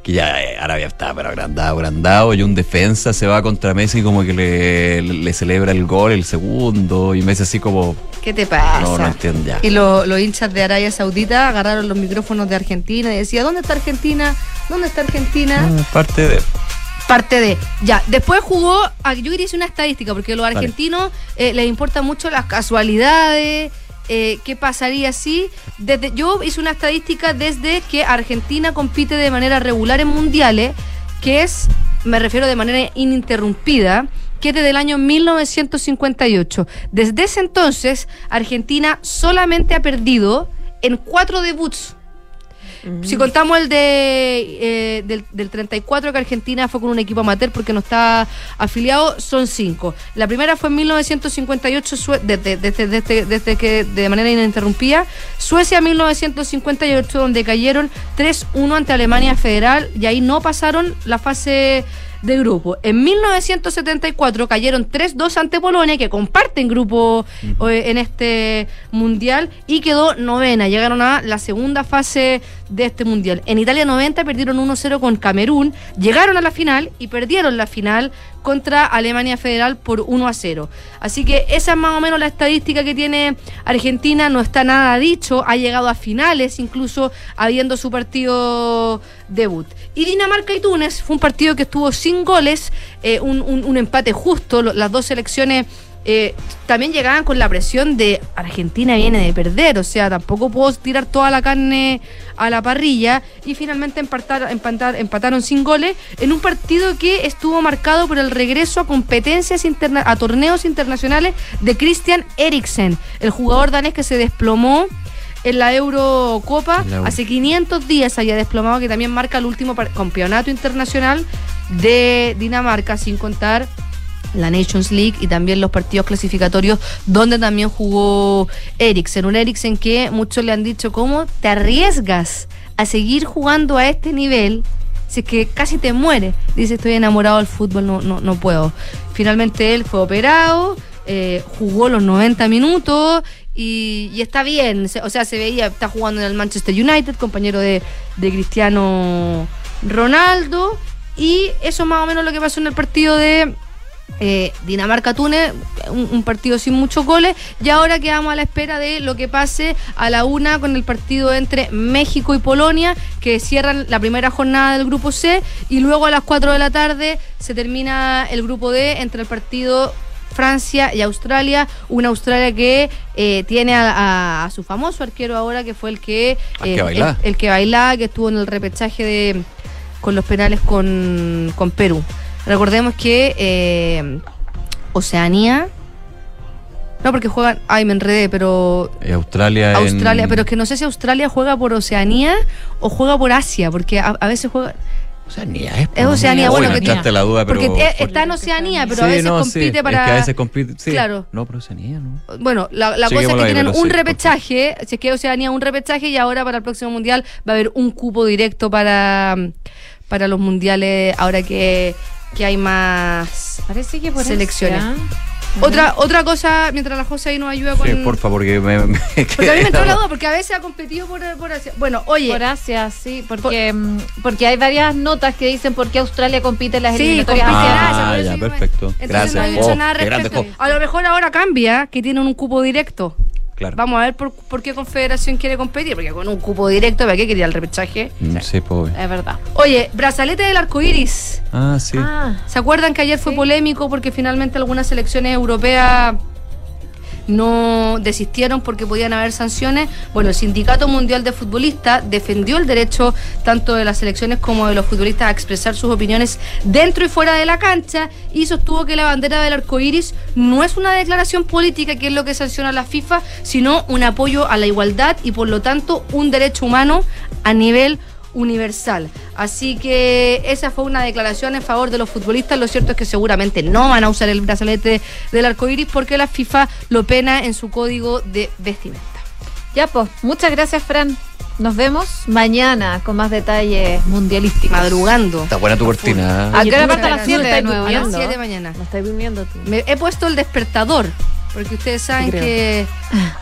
que ya eh, Arabia está pero agrandado, agrandado y un defensa se va contra Messi como que le, le celebra el gol, el segundo y Messi así como ¿Qué te pasa? no, no entiendo ya. Y lo- los hinchas de Arabia Saudita agarraron los micrófonos de Argentina y decía, ¿dónde está Argentina? ¿Dónde está Argentina? Ah, Parte de Parte de. Ya, después jugó, ah, yo quería una estadística, porque a los argentinos eh, les importan mucho las casualidades, eh, qué pasaría si. Desde, yo hice una estadística desde que Argentina compite de manera regular en mundiales, que es, me refiero de manera ininterrumpida, que es desde el año 1958. Desde ese entonces, Argentina solamente ha perdido en cuatro debuts. Si contamos el de eh, del, del 34 que Argentina fue con un equipo amateur porque no está afiliado, son cinco. La primera fue en 1958, Sue- desde, desde- desde- desde que de manera ininterrumpida. Suecia 1958, donde cayeron 3-1 ante Alemania Federal y ahí no pasaron la fase de grupo. En 1974 cayeron 3-2 ante Polonia, que comparten grupo eh, en este mundial, y quedó novena. Llegaron a la segunda fase de este mundial. En Italia 90 perdieron 1-0 con Camerún, llegaron a la final y perdieron la final contra Alemania Federal por 1 a 0. Así que esa es más o menos la estadística que tiene Argentina, no está nada dicho, ha llegado a finales, incluso habiendo su partido debut. Y Dinamarca y Túnez fue un partido que estuvo sin goles, eh, un, un- un empate justo, las dos selecciones eh, también llegaban con la presión de Argentina viene de perder, o sea, tampoco puedo tirar toda la carne a la parrilla. Y finalmente empatar, empatar- empataron sin goles en un partido que estuvo marcado por el regreso a competencias interna a torneos internacionales de Christian Eriksen, el jugador danés que se desplomó en la Eurocopa la hace 500 días. Había desplomado que también marca el último campeonato internacional de Dinamarca sin contar la Nations League y también los partidos clasificatorios donde también jugó Eriksen. Un Eriksen que muchos le han dicho, ¿cómo te arriesgas a seguir jugando a este nivel? Si es que casi te muere. Dice, estoy enamorado del fútbol, no, no, no puedo. Finalmente él fue operado, eh, jugó los 90 minutos y, está bien. O sea, se veía, está jugando en el Manchester United, compañero de, de Cristiano Ronaldo. Y eso es más o menos lo que pasó en el partido de eh, Dinamarca-Túnez, un, un partido sin muchos goles. Y ahora quedamos a la espera de lo que pase a la una con el partido entre México y Polonia, que cierran la primera jornada del grupo C. Y luego a las 4 de la tarde se termina el grupo D entre el partido Francia y Australia, una Australia que eh, tiene a, a- a su famoso arquero ahora, que fue el que, que eh, el, el que bailaba, que estuvo en el repechaje de con los penales con, con Perú. Recordemos que eh, Oceanía, no porque juegan, ay me enredé, pero Eh, Australia. en- Australia, pero es que no sé si Australia juega por Oceanía o juega por Asia, porque a, a veces juega Oceanía es. es Oceanía, bueno, que la duda, pero. porque por- está en Oceanía, pero Sí, a veces no, sí, compite es para que a veces compite. Sí. Claro. No, pero Oceanía, ¿no? Bueno, la, la cosa es que ahí, tienen un repechaje, si es que Oceanía un repechaje y ahora para el próximo mundial va a haber un cupo directo para, para los mundiales ahora que, que hay más Parece que por selecciones. Asia. Otra, otra cosa, mientras la José ahí nos ayuda con... Sí, por favor, que me. me porque a mí me entró la duda, porque a veces ha competido por, por Asia. Bueno, oye... Por Asia, sí, porque, mm, porque hay varias notas que dicen por qué Australia compite en las Sí, eliminatorias. Asia, Ah, ya, perfecto. Entonces Gracias. no he dicho Oh, nada grande, respecto. A lo mejor ahora cambia, que tienen un cupo directo. Claro. Vamos a ver por, por qué Confederación quiere competir, porque con un cupo directo, ¿para qué quería el repechaje? Mm, Sí, pues. Es verdad. Oye, brazalete del arco iris. Ah, sí. Ah, ¿Se acuerdan que ayer fue polémico porque finalmente algunas selecciones europeas no desistieron porque podían haber sanciones? Bueno, el Sindicato Mundial de Futbolistas defendió el derecho tanto de las selecciones como de los futbolistas a expresar sus opiniones dentro y fuera de la cancha y sostuvo que la bandera del arco iris no es una declaración política, que es lo que sanciona la FIFA, sino un apoyo a la igualdad y por lo tanto un derecho humano a nivel universal. Así que esa fue una declaración en favor de los futbolistas. Lo cierto es que seguramente no van a usar el brazalete del arco iris porque la FIFA lo pena en su código de vestimenta. ya pues, muchas gracias, Fran. Nos vemos mañana con más detalles mundialísticos. Madrugando. Está buena tu cortina. ¿A qué hora tú parte a las estás 7 de nuevo? A las ¿no? 7 de mañana. No estoy durmiendo tú. Me he puesto el despertador. Porque ustedes saben creo. que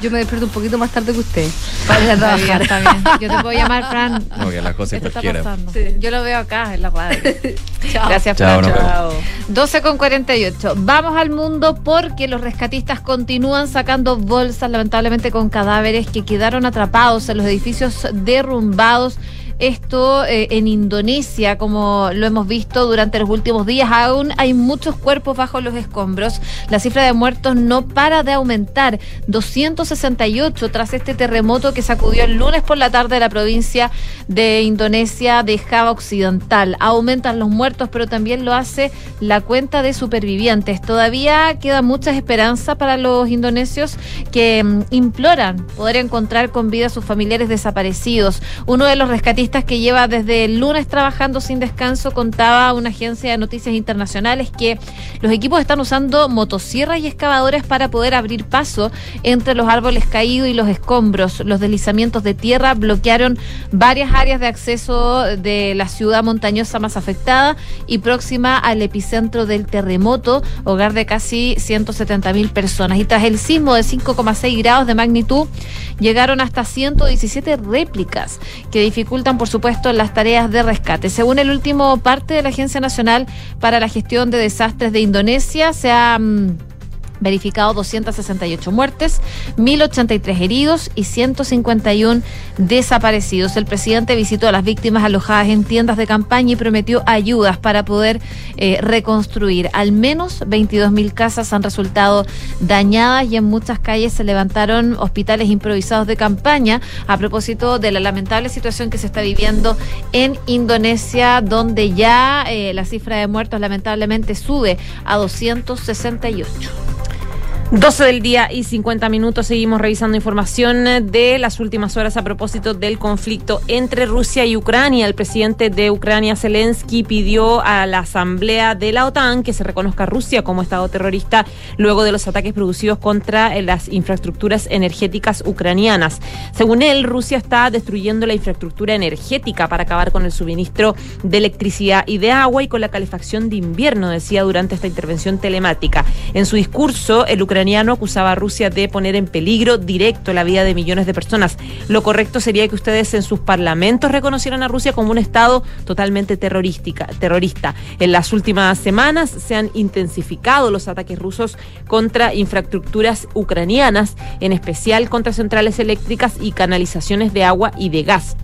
yo me despierto un poquito más tarde que usted. Para ir a Está bien, trabajar. está bien. Yo te puedo llamar, Fran. No, que las cosas ¿Qué te está cualquiera. pasando? Yo lo veo acá en la radio. Chao. Gracias, Chao, Fran. vemos. Chao. 12 con 48. Vamos al mundo porque los rescatistas continúan sacando bolsas, lamentablemente con cadáveres que quedaron atrapados en los edificios derrumbados Esto eh, en Indonesia, como lo hemos visto durante los últimos días, aún hay muchos cuerpos bajo los escombros. La cifra de muertos no para de aumentar. 268 tras este terremoto que sacudió el lunes por la tarde la provincia de Indonesia de Java Occidental. Aumentan los muertos, pero también lo hace la cuenta de supervivientes. Todavía queda mucha esperanza para los indonesios que mm, imploran poder encontrar con vida a sus familiares desaparecidos. Uno de los rescatistas que lleva desde el lunes trabajando sin descanso contaba una agencia de noticias internacionales que los equipos están usando motosierras y excavadores para poder abrir paso entre los árboles caídos y los escombros. Los deslizamientos de tierra bloquearon varias áreas de acceso de la ciudad montañosa más afectada y próxima al epicentro del terremoto, hogar de casi 170 mil personas. Y tras el sismo de 5,6 grados de magnitud, llegaron hasta 117 réplicas que dificultan, por supuesto, las tareas de rescate. Según el último parte de la Agencia Nacional para la Gestión de Desastres de Indonesia, se ha... mm, verificado 268 muertes, 1.083 heridos y 151 desaparecidos. El presidente visitó a las víctimas alojadas en tiendas de campaña y prometió ayudas para poder eh, reconstruir. Al menos 22.000 casas han resultado dañadas y en muchas calles se levantaron hospitales improvisados de campaña a propósito de la lamentable situación que se está viviendo en Indonesia, donde ya eh, la cifra de muertos lamentablemente sube a 268. 12 del día y 50 minutos seguimos revisando información de las últimas horas a propósito del conflicto entre Rusia y Ucrania. El presidente de Ucrania, Zelensky, pidió a la Asamblea de la OTAN que se reconozca a Rusia como Estado terrorista luego de los ataques producidos contra eh, las infraestructuras energéticas ucranianas. Según él, Rusia está destruyendo la infraestructura energética para acabar con el suministro de electricidad y de agua y con la calefacción de invierno, decía durante esta intervención telemática. En su discurso, el ucraniano acusaba a Rusia de poner en peligro directo la vida de millones de personas. Lo correcto sería que ustedes en sus parlamentos reconocieran a Rusia como un Estado totalmente terrorística, terrorista. En las últimas semanas se han intensificado los ataques rusos contra infraestructuras ucranianas, en especial contra centrales eléctricas y canalizaciones de agua y de gas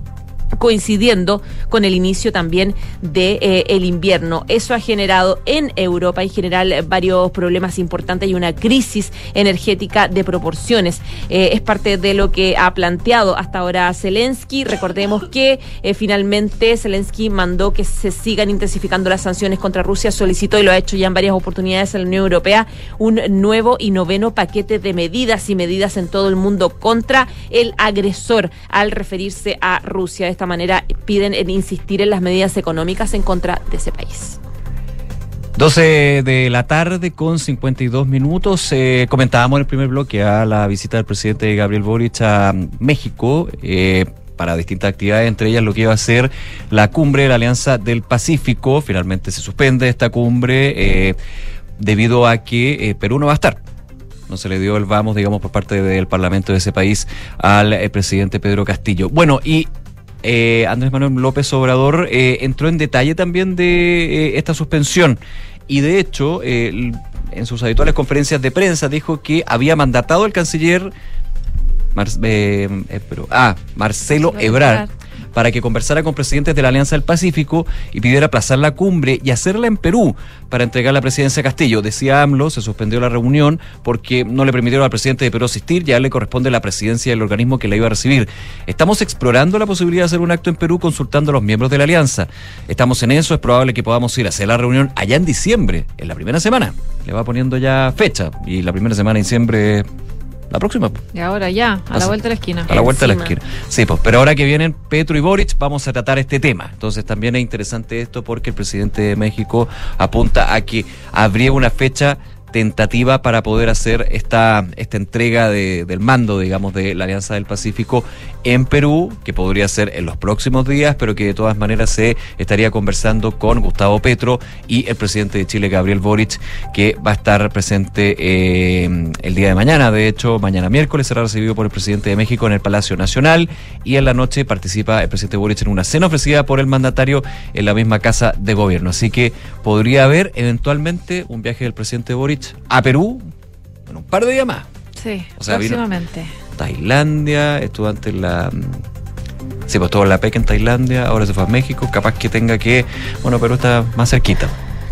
coincidiendo con el inicio también de eh, el invierno. Eso ha generado en Europa en general varios problemas importantes y una crisis energética de proporciones. Eh, es parte de lo que ha planteado hasta ahora Zelensky. Recordemos que eh, finalmente Zelensky mandó que se sigan intensificando las sanciones contra Rusia, solicitó y lo ha hecho ya en varias oportunidades en la Unión Europea un nuevo y noveno paquete de medidas y medidas en todo el mundo contra el agresor al referirse a Rusia. Esta manera piden en insistir en las medidas económicas en contra de ese país. 12 de la tarde con 52 minutos. Eh, comentábamos en el primer bloque a la visita del presidente Gabriel Boric a México. eh, para distintas actividades, entre ellas lo que iba a ser la cumbre de la Alianza del Pacífico. Finalmente se suspende esta cumbre eh, debido a que Perú no va a estar. No se le dio el vamos, digamos, por parte del Parlamento de ese país al presidente Pedro Castillo. Bueno, y eh, Andrés Manuel López Obrador eh, entró en detalle también de eh, esta suspensión y de hecho eh, en sus habituales conferencias de prensa dijo que había mandatado al canciller Mar- pero- ah, Marcelo Ebrard. Para que conversara con presidentes de la Alianza del Pacífico y pidiera aplazar la cumbre y hacerla en Perú para entregar la presidencia a Castillo. Decía AMLO, se suspendió la reunión porque no le permitieron al presidente de Perú asistir, ya le corresponde la presidencia del organismo que la iba a recibir. Estamos explorando la posibilidad de hacer un acto en Perú consultando a los miembros de la Alianza. Estamos en eso, es probable que podamos ir a hacer la reunión allá en diciembre, en la primera semana. Le va poniendo ya fecha y la primera semana de diciembre, la próxima. Y ahora ya, a la vuelta de la esquina. A la vuelta de la esquina. Sí, pues, pero ahora que vienen Petro y Boric, vamos a tratar este tema. Entonces también es interesante esto porque el presidente de México apunta a que habría una fecha tentativa para poder hacer esta, esta entrega de- del mando, digamos, de la Alianza del Pacífico en Perú, que podría ser en los próximos días, pero que de todas maneras se estaría conversando con Gustavo Petro y el presidente de Chile, Gabriel Boric, que va a estar presente eh, el día de mañana. De hecho, mañana miércoles será recibido por el presidente de México en el Palacio Nacional y en la noche participa el presidente Boric en una cena ofrecida por el mandatario en la misma casa de gobierno. Así que podría haber eventualmente un viaje del presidente Boric a Perú en un par de días más. Sí, O sea, vino- próximamente. Tailandia, estuvo antes la, Sí, pues todo la PEC en Tailandia, ahora se fue a México, capaz que tenga que, bueno, Perú está más cerquita.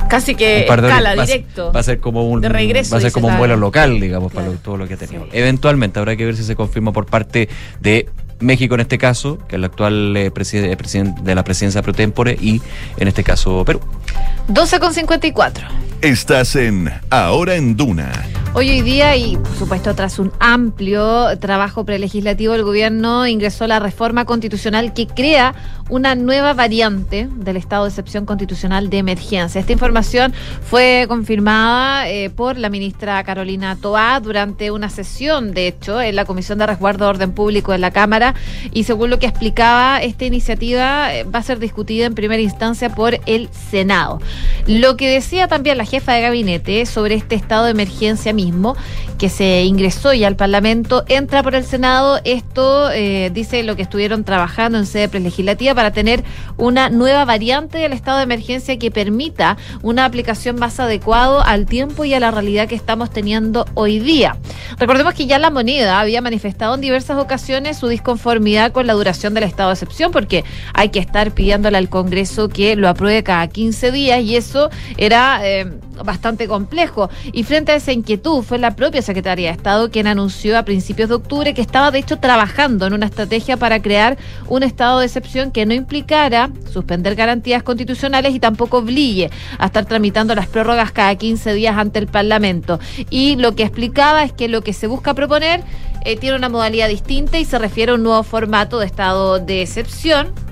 Casi que escala horas. Directo. Va a ser como un, De regreso, va a ser como un vuelo local, digamos, para lo- todo lo que ha tenido. Eventualmente habrá que ver si se confirma por parte de México en este caso, que es el actual eh, preside- eh, presidente de la presidencia pro tempore, y en este caso Perú. 12 con 54. Estás en Ahora en Duna. Hoy hoy día y por supuesto tras un amplio trabajo prelegislativo el gobierno ingresó la reforma constitucional que crea una nueva variante del estado de excepción constitucional de emergencia. Esta información fue confirmada eh, por la ministra Carolina Toá durante una sesión, de hecho, en la Comisión de Resguardo de Orden Público de la Cámara y según lo que explicaba, esta iniciativa eh, va a ser discutida en primera instancia por el Senado. Lo que decía también la jefa de gabinete sobre este estado de emergencia mismo, que se ingresó ya al Parlamento, entra por el Senado. Esto eh, dice lo que estuvieron trabajando en sede prelegislativa para tener una nueva variante del estado de emergencia que permita una aplicación más adecuado al tiempo y a la realidad que estamos teniendo hoy día. Recordemos que ya la moneda había manifestado en diversas ocasiones su disconformidad con la duración del estado de excepción porque hay que estar pidiéndole al Congreso que lo apruebe cada 15 días y eso era eh, bastante complejo. Y frente a esa inquietud fue la propia Secretaría de Estado quien anunció a principios de octubre que estaba de hecho trabajando en una estrategia para crear un estado de excepción que no implicara suspender garantías constitucionales y tampoco obligue a estar tramitando las prórrogas cada 15 días ante el Parlamento. Y lo que explicaba es que lo que se busca proponer eh, tiene una modalidad distinta y se refiere a un nuevo formato de estado de excepción.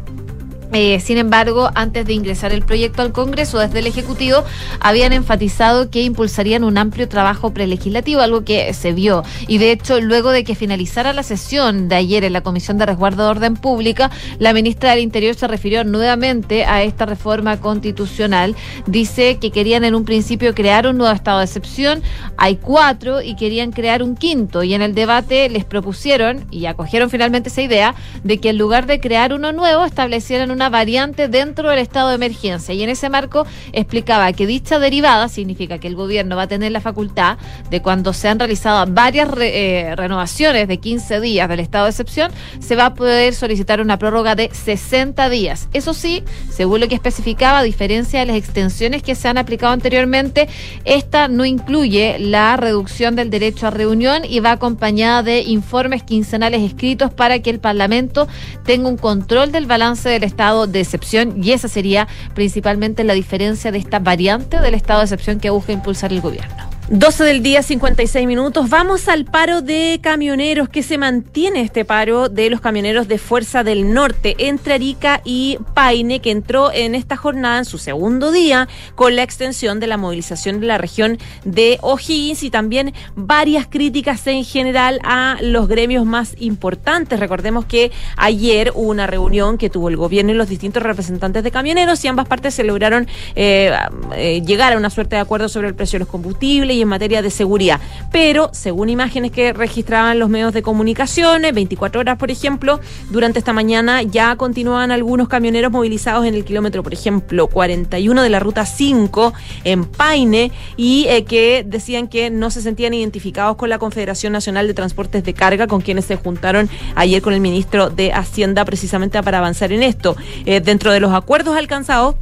Eh, sin embargo, antes de ingresar el proyecto al Congreso desde el Ejecutivo, habían enfatizado que impulsarían un amplio trabajo prelegislativo, algo que se vio. Y de hecho, luego de que finalizara la sesión de ayer en la Comisión de Resguardo de Orden Pública, la ministra del Interior se refirió nuevamente a esta reforma constitucional. Dice que querían en un principio crear un nuevo estado de excepción. Hay cuatro y querían crear un quinto. Y en el debate les propusieron y acogieron finalmente esa idea de que en lugar de crear uno nuevo, establecieran una variante dentro del estado de emergencia. Y en ese marco explicaba que dicha derivada significa que el gobierno va a tener la facultad de cuando se han realizado varias eh, renovaciones de 15 días del estado de excepción, se va a poder solicitar una prórroga de 60 días. Eso sí, según lo que especificaba, a diferencia de las extensiones que se han aplicado anteriormente, esta no incluye la reducción del derecho a reunión y va acompañada de informes quincenales escritos para que el Parlamento tenga un control del balance del estado de excepción y esa sería principalmente la diferencia de esta variante del estado de excepción que busca impulsar el gobierno. 12 del día, 56 minutos. Vamos al paro de camioneros, que se mantiene este paro de los camioneros de Fuerza del Norte entre Arica y Paine, que entró en esta jornada en su segundo día con la extensión de la movilización de la región de O'Higgins y también varias críticas en general a los gremios más importantes. Recordemos que ayer hubo una reunión que tuvo el gobierno y los distintos representantes de camioneros y ambas partes se lograron eh, eh, llegar a una suerte de acuerdo sobre el precio de los combustibles y en materia de seguridad. Pero, según imágenes que registraban los medios de comunicación, eh, 24 horas, por ejemplo, durante esta mañana ya continuaban algunos camioneros movilizados en el kilómetro, por ejemplo, 41 de la ruta 5 en Paine y eh, que decían que no se sentían identificados con la Confederación Nacional de Transportes de Carga, con quienes se juntaron ayer con el ministro de Hacienda precisamente para avanzar en esto. Eh, dentro de los acuerdos alcanzados,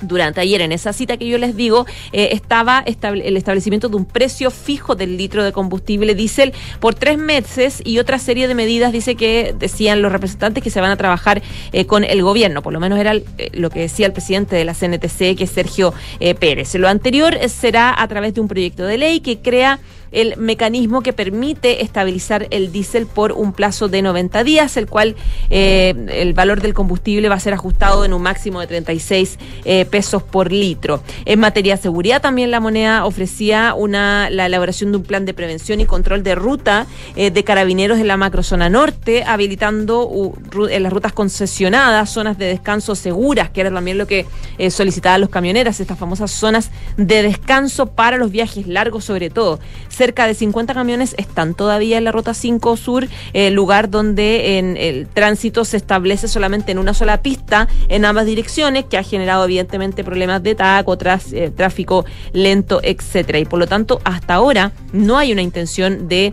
durante ayer. En esa cita que yo les digo eh, estaba el establecimiento de un precio fijo del litro de combustible diésel por tres meses y otra serie de medidas dice que decían los representantes que se van a trabajar eh, con el gobierno. Por lo menos era eh, lo que decía el presidente de la CNTC que es Sergio Pérez. Lo anterior será a través de un proyecto de ley que crea el mecanismo que permite estabilizar el diésel por un plazo de 90 días, el cual eh, el valor del combustible va a ser ajustado en un máximo de 36 eh, pesos por litro. En materia de seguridad, también la moneda ofrecía una, la elaboración de un plan de prevención y control de ruta eh, de carabineros en la macrozona norte, habilitando en las rutas concesionadas zonas de descanso seguras, que era también lo que eh, solicitaban los camioneros, estas famosas zonas de descanso para los viajes largos sobre todo. Cerca de 50 camiones están todavía en la Ruta 5 Sur, eh, lugar donde en el tránsito se establece solamente en una sola pista en ambas direcciones, que ha generado evidentemente problemas de taco, eh, tráfico lento, etcétera. Y por lo tanto, hasta ahora no hay una intención de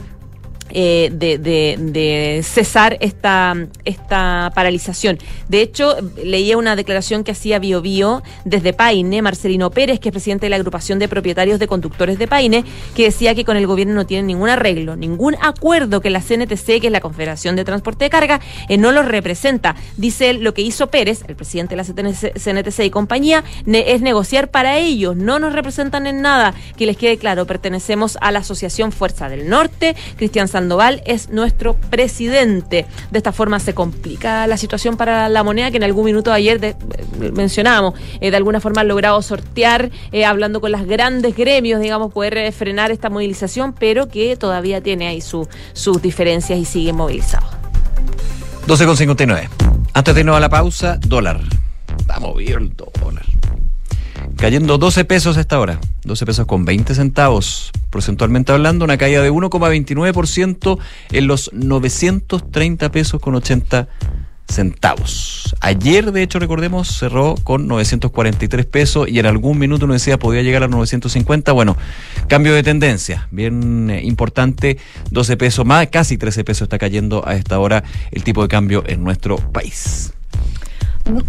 eh, de, cesar esta, esta paralización. De hecho, leía una declaración que hacía Bio Bio desde Paine, Marcelino Pérez, que es presidente de la agrupación de propietarios de conductores de Paine, que decía que con el gobierno no tienen ningún arreglo, ningún acuerdo que la CNTC, que es la Confederación de Transporte de Carga, eh, no los representa. Dice él, lo que hizo Pérez, el presidente de la CNTC, y compañía, es negociar para ellos, no nos representan en nada. Que les quede claro, pertenecemos a la Asociación Fuerza del Norte, Cristian Sandoval es nuestro presidente. De esta forma se complica la situación para la moneda que en algún minuto de ayer de- eh, mencionábamos, eh, de alguna forma han logrado sortear, eh, hablando con los grandes gremios, digamos, poder frenar esta movilización, pero que todavía tiene ahí su- sus diferencias y sigue movilizado. 12,59. Antes de irnos a la pausa, dólar. Está movido dólar. Cayendo 12 pesos a esta hora. 12 pesos con 20 centavos. Porcentualmente hablando, una caída de 1,29% en los 930 pesos con 80 centavos. Ayer, de hecho, recordemos, cerró con 943 pesos y en algún minuto nos decía podía llegar a 950. Bueno, cambio de tendencia, bien eh, importante, 12 pesos más, casi 13 pesos está cayendo a esta hora el tipo de cambio en nuestro país.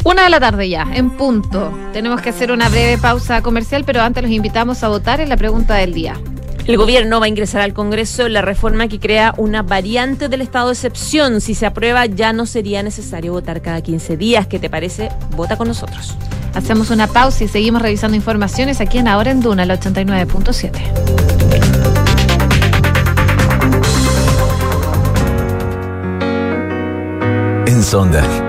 Una de la tarde ya, en punto. Tenemos que hacer una breve pausa comercial, pero antes los invitamos a votar en la pregunta del día. El gobierno va a ingresar al Congreso la reforma que crea una variante del estado de excepción. Si se aprueba, ya no sería necesario votar cada 15 días. ¿Qué te parece? Vota con nosotros. Hacemos una pausa y seguimos revisando informaciones aquí en Ahora en Duna, el 89.7. En Sonda,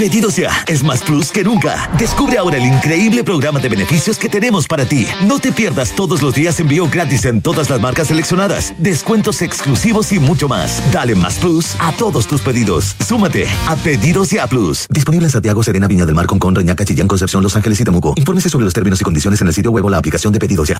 Pedidos ya es más plus que nunca. Descubre ahora el increíble programa de beneficios que tenemos para ti. No te pierdas todos los días envío gratis en todas las marcas seleccionadas, descuentos exclusivos y mucho más. Dale más plus a todos tus pedidos. Súmate a Pedidos ya Plus. Disponible en Santiago, Serena, Viña del Mar, Concón, Reñaca, Chillán, Concepción, Los Ángeles y Temuco. Infórmese sobre los términos y condiciones en el sitio web o la aplicación de Pedidos ya.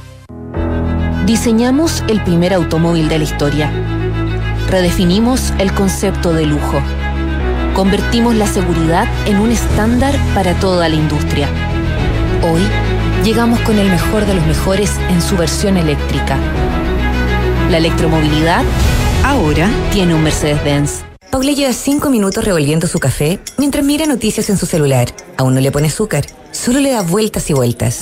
Diseñamos el primer automóvil de la historia. Redefinimos el concepto de lujo. Convertimos la seguridad en un estándar para toda la industria. Hoy llegamos con el mejor de los mejores en su versión eléctrica. La electromovilidad ahora tiene un Mercedes-Benz. Paula lleva cinco minutos revolviendo su café mientras mira noticias en su celular. Aún no le pone azúcar, solo le da vueltas y vueltas.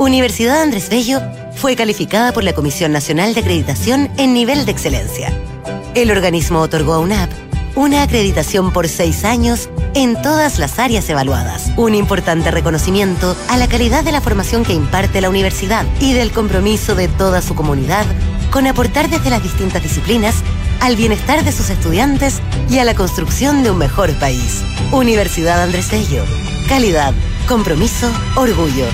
Universidad Andrés Bello fue calificada por la Comisión Nacional de Acreditación en nivel de excelencia. El organismo otorgó a UNAP una acreditación por seis años en todas las áreas evaluadas. Un importante reconocimiento a la calidad de la formación que imparte la universidad y del compromiso de toda su comunidad con aportar desde las distintas disciplinas al bienestar de sus estudiantes y a la construcción de un mejor país. Universidad Andrés Bello. Calidad, compromiso, orgullo.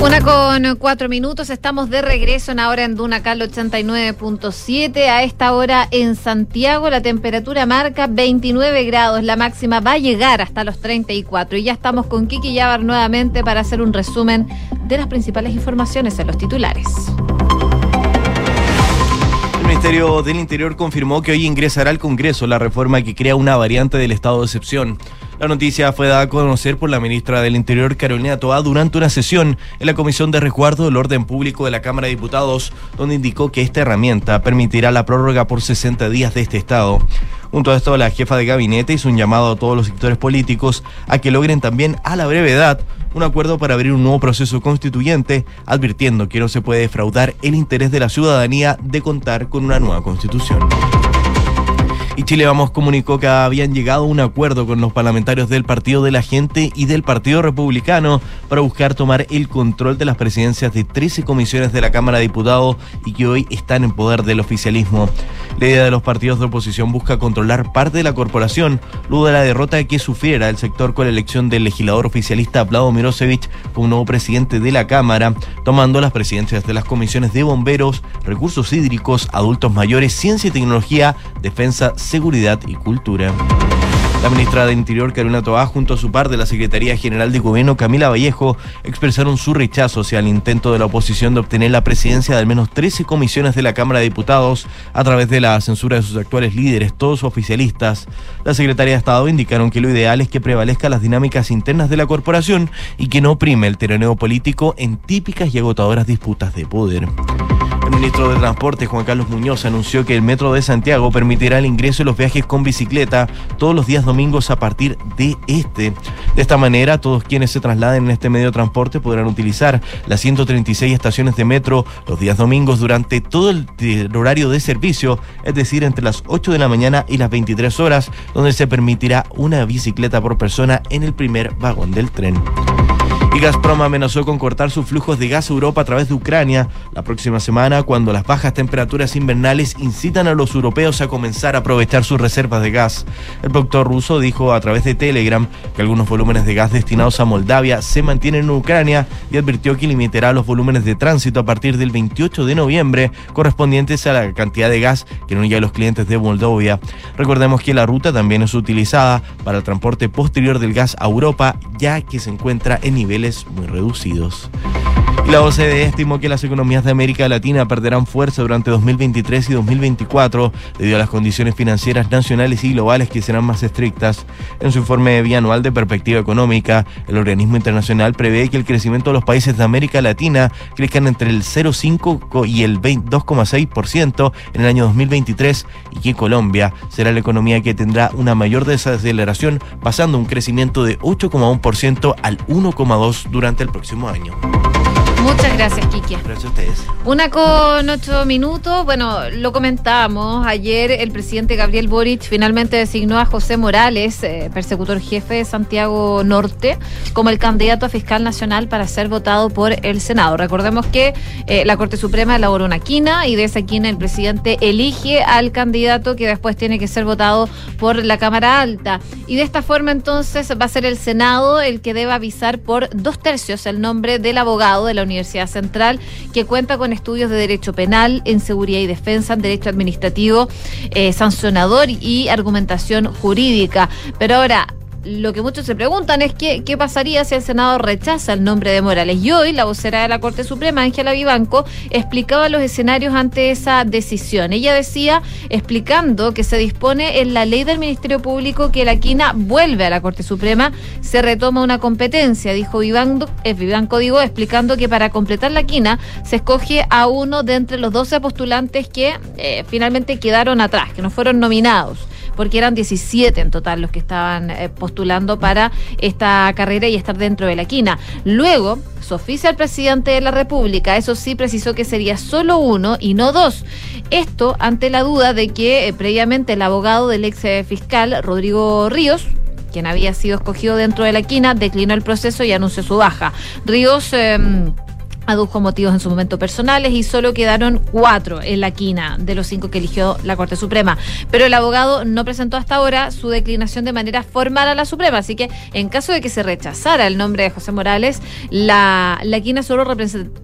Una con cuatro minutos, estamos de regreso en ahora en Dunacal 89.7. A esta hora en Santiago la temperatura marca 29 grados, la máxima va a llegar hasta los 34. Y ya estamos con Kiki Yabar nuevamente para hacer un resumen de las principales informaciones en los titulares. El Ministerio del Interior confirmó que hoy ingresará al Congreso la reforma que crea una variante del estado de excepción. La noticia fue dada a conocer por la ministra del Interior, Carolina Toá, durante una sesión en la Comisión de Resguardo del Orden Público de la Cámara de Diputados, donde indicó que esta herramienta permitirá la prórroga por 60 días de este estado. Junto a esto, la jefa de gabinete hizo un llamado a todos los sectores políticos a que logren también a la brevedad un acuerdo para abrir un nuevo proceso constituyente, advirtiendo que no se puede defraudar el interés de la ciudadanía de contar con una nueva constitución. Y Chile Vamos comunicó que habían llegado a un acuerdo con los parlamentarios del Partido de la Gente y del Partido Republicano para buscar tomar el control de las presidencias de 13 comisiones de la Cámara de Diputados y que hoy están en poder del oficialismo. La idea de los partidos de oposición busca controlar parte de la corporación luego de la derrota que sufriera el sector con la elección del legislador oficialista Vlado Mirosevich como nuevo presidente de la Cámara, tomando las presidencias de las comisiones de bomberos, recursos hídricos, adultos mayores, ciencia y tecnología, defensa, seguridad y cultura. La ministra de Interior, Carolina Toá, junto a su par de la Secretaría General de Gobierno, Camila Vallejo, expresaron su rechazo hacia el intento de la oposición de obtener la presidencia de al menos 13 comisiones de la Cámara de Diputados a través de la censura de sus actuales líderes, todos oficialistas. La Secretaría de Estado indicaron que lo ideal es que prevalezcan las dinámicas internas de la corporación y que no prime el terreno político en típicas y agotadoras disputas de poder. El ministro de Transporte, Juan Carlos Muñoz, anunció que el Metro de Santiago permitirá el ingreso de los viajes con bicicleta todos los días domingos a partir de este. De esta manera, todos quienes se trasladen en este medio de transporte podrán utilizar las 136 estaciones de metro los días domingos durante todo el, el horario de servicio, es decir, entre las 8 de la mañana y las 23 horas, donde se permitirá una bicicleta por persona en el primer vagón del tren. Y Gazprom amenazó con cortar sus flujos de gas a Europa a través de Ucrania la próxima semana cuando las bajas temperaturas invernales incitan a los europeos a comenzar a aprovechar sus reservas de gas. El productor ruso dijo a través de Telegram que algunos volúmenes de gas destinados a Moldavia se mantienen en Ucrania y advirtió que limitará los volúmenes de tránsito a partir del 28 de noviembre correspondientes a la cantidad de gas que no a los clientes de Moldavia. Recordemos que la ruta también es utilizada para el transporte posterior del gas a Europa ya que se encuentra en muy reducidos. La OCDE estimó que las economías de América Latina perderán fuerza durante 2023 y 2024 debido a las condiciones financieras nacionales y globales que serán más estrictas. En su informe bianual de perspectiva económica, el organismo internacional prevé que el crecimiento de los países de América Latina crezcan entre el 0,5 y el 2,6% en el año 2023 y que Colombia será la economía que tendrá una mayor desaceleración, pasando un crecimiento de 8,1% al 1,2% durante el próximo año. Muchas gracias, Kiki. Gracias a ustedes. Una con ocho minutos. Bueno, lo comentábamos. Ayer el presidente Gabriel Boric finalmente designó a José Morales, eh, persecutor jefe de Santiago Norte, como el candidato a fiscal nacional para ser votado por el Senado. Recordemos que eh, la Corte Suprema elaboró una quina y de esa quina el presidente elige al candidato que después tiene que ser votado por la Cámara Alta. Y de esta forma entonces va a ser el Senado el que deba avisar por dos tercios el nombre del abogado de la Universidad Central, que cuenta con estudios de Derecho Penal, en Seguridad y Defensa, en Derecho Administrativo, eh, Sancionador y Argumentación Jurídica. Pero ahora, lo que muchos se preguntan es que, qué pasaría si el Senado rechaza el nombre de Morales. Y hoy la vocera de la Corte Suprema, Ángela Vivanco, explicaba los escenarios ante esa decisión. Ella decía, explicando que se dispone en la ley del Ministerio Público que la quina vuelve a la Corte Suprema, se retoma una competencia, dijo Vivanco, eh, Vivanco explicando que para completar la quina se escoge a uno de entre los 12 postulantes que eh, finalmente quedaron atrás, que no fueron nominados porque eran 17 en total los que estaban eh, postulando para esta carrera y estar dentro de la quina. Luego, su oficia al presidente de la República, eso sí precisó que sería solo uno y no dos. Esto ante la duda de que eh, previamente el abogado del ex eh, fiscal Rodrigo Ríos, quien había sido escogido dentro de la quina, declinó el proceso y anunció su baja. Ríos em, adujo motivos en su momento personales y solo quedaron cuatro en la quina de los cinco que eligió la Corte Suprema. Pero el abogado no presentó hasta ahora su declinación de manera formal a la Suprema, así que en caso de que se rechazara el nombre de José Morales, la, quina solo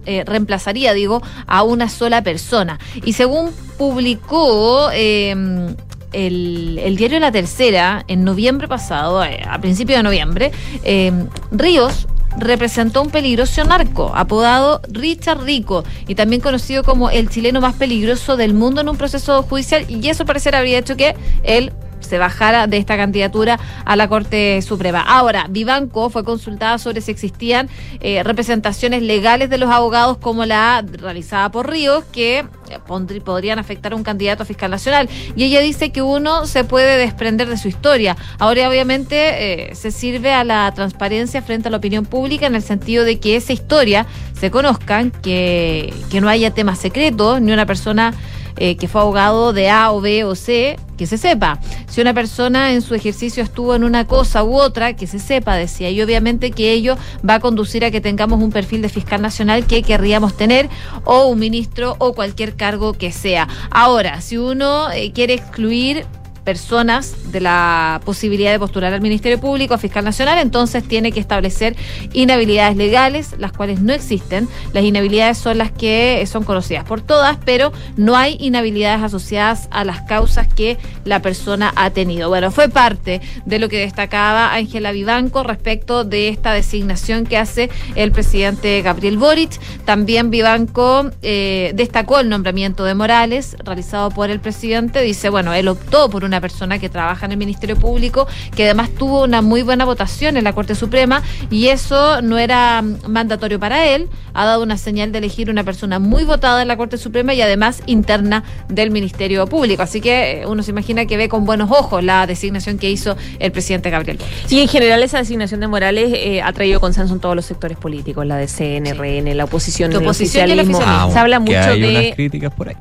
eh, reemplazaría, digo, a una sola persona. Y según publicó... Eh, el, el, diario La Tercera, en noviembre pasado, eh, a principios de noviembre, eh, Ríos representó un peligroso narco, apodado Richard Rico, y también conocido como el chileno más peligroso del mundo en un proceso judicial, y eso parecer habría hecho que él se bajara de esta candidatura a la Corte Suprema. Ahora, Vivanco fue consultada sobre si existían eh, representaciones legales de los abogados como la realizada por Ríos, que eh, podrían afectar a un candidato a fiscal nacional. Y ella dice que uno se puede desprender de su historia. Ahora, obviamente, eh, se sirve a la transparencia frente a la opinión pública en el sentido de que esa historia se conozcan, que, que no haya temas secretos, ni una persona eh, que fue abogado de A o B o C, que se sepa. Si una persona en su ejercicio estuvo en una cosa u otra, que se sepa, decía. Y obviamente que ello va a conducir a que tengamos un perfil de fiscal nacional que querríamos tener, o un ministro, o cualquier cargo que sea. Ahora, si uno eh, quiere excluir personas de la posibilidad de postular al Ministerio Público, a Fiscal Nacional, entonces tiene que establecer inhabilidades legales, las cuales no existen. Las inhabilidades son las que son conocidas por todas, pero no hay inhabilidades asociadas a las causas que la persona ha tenido. Bueno, fue parte de lo que destacaba Ángela Vivanco respecto de esta designación que hace el presidente Gabriel Boric. También Vivanco eh, destacó el nombramiento de Morales, realizado por el presidente. Dice, bueno, él optó por una persona que trabaja en el Ministerio Público, que además tuvo una muy buena votación en la Corte Suprema y eso no era mandatorio para él. Ha dado una señal de elegir una persona muy votada en la Corte Suprema y además interna del Ministerio Público. Así que eh, uno se imagina que ve con buenos ojos la designación que hizo el presidente Gabriel. Y en general esa designación de Morales eh, ha traído consenso en todos los sectores políticos, la de CNRN, la oposición, el oficialismo. Se habla mucho hay de... unas críticas por ahí.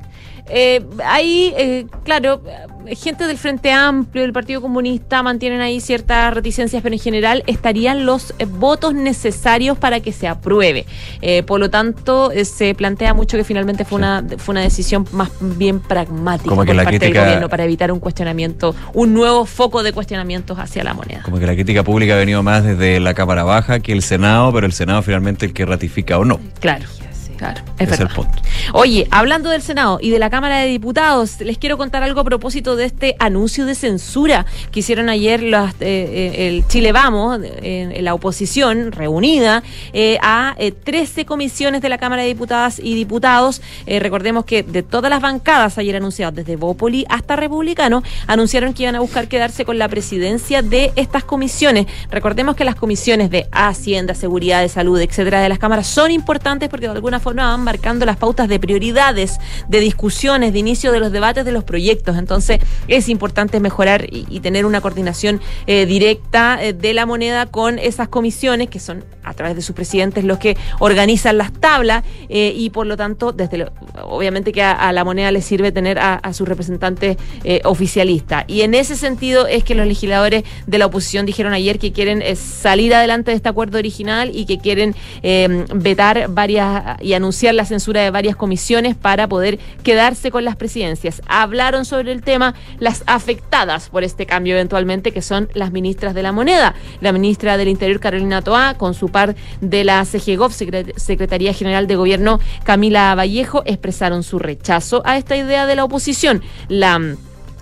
Eh, ahí, eh, claro, gente del Frente Amplio, del Partido Comunista, mantienen ahí ciertas reticencias, pero en general estarían los eh, votos necesarios para que se apruebe. Eh, por lo tanto, eh, se plantea mucho que finalmente fue una fue una decisión más bien pragmática Como que por la parte crítica- del gobierno para evitar un cuestionamiento, un nuevo foco de cuestionamientos hacia la moneda. Como que la crítica pública ha venido más desde la Cámara Baja que el Senado, pero el Senado finalmente el que ratifica o no. Claro. Claro, es el punto. Oye, hablando del Senado y de la Cámara de Diputados, les quiero contar algo a propósito de este anuncio de censura que hicieron ayer las, eh, eh, el Chile Vamos, eh, la oposición reunida, eh, a eh, 13 comisiones de la Cámara de Diputadas y Diputados. Recordemos que de todas las bancadas ayer anunciadas, desde Bópoli hasta Republicano, anunciaron que iban a buscar quedarse con la presidencia de estas comisiones. Recordemos que las comisiones de Hacienda, Seguridad, de Salud, etcétera, de las cámaras son importantes porque de alguna forma van marcando las pautas de prioridades, de discusiones, de inicio de los debates de los proyectos. Entonces, es importante mejorar y, tener una coordinación eh, directa eh, de la moneda con esas comisiones, que son a través de sus presidentes los que organizan las tablas, eh, y por lo tanto, desde obviamente que a, la moneda le sirve tener a, a su representante eh, oficialista. Y en ese sentido es que los legisladores de la oposición dijeron ayer que quieren salir adelante de este acuerdo original y que quieren vetar varias anunciar la censura de varias comisiones para poder quedarse con las presidencias. Hablaron sobre el tema las afectadas por este cambio eventualmente, que son las ministras de la moneda. La ministra del Interior, Carolina Toá, con su par de la CGGOV, Secre- Secretaría General de Gobierno, Camila Vallejo, expresaron su rechazo a esta idea de la oposición. La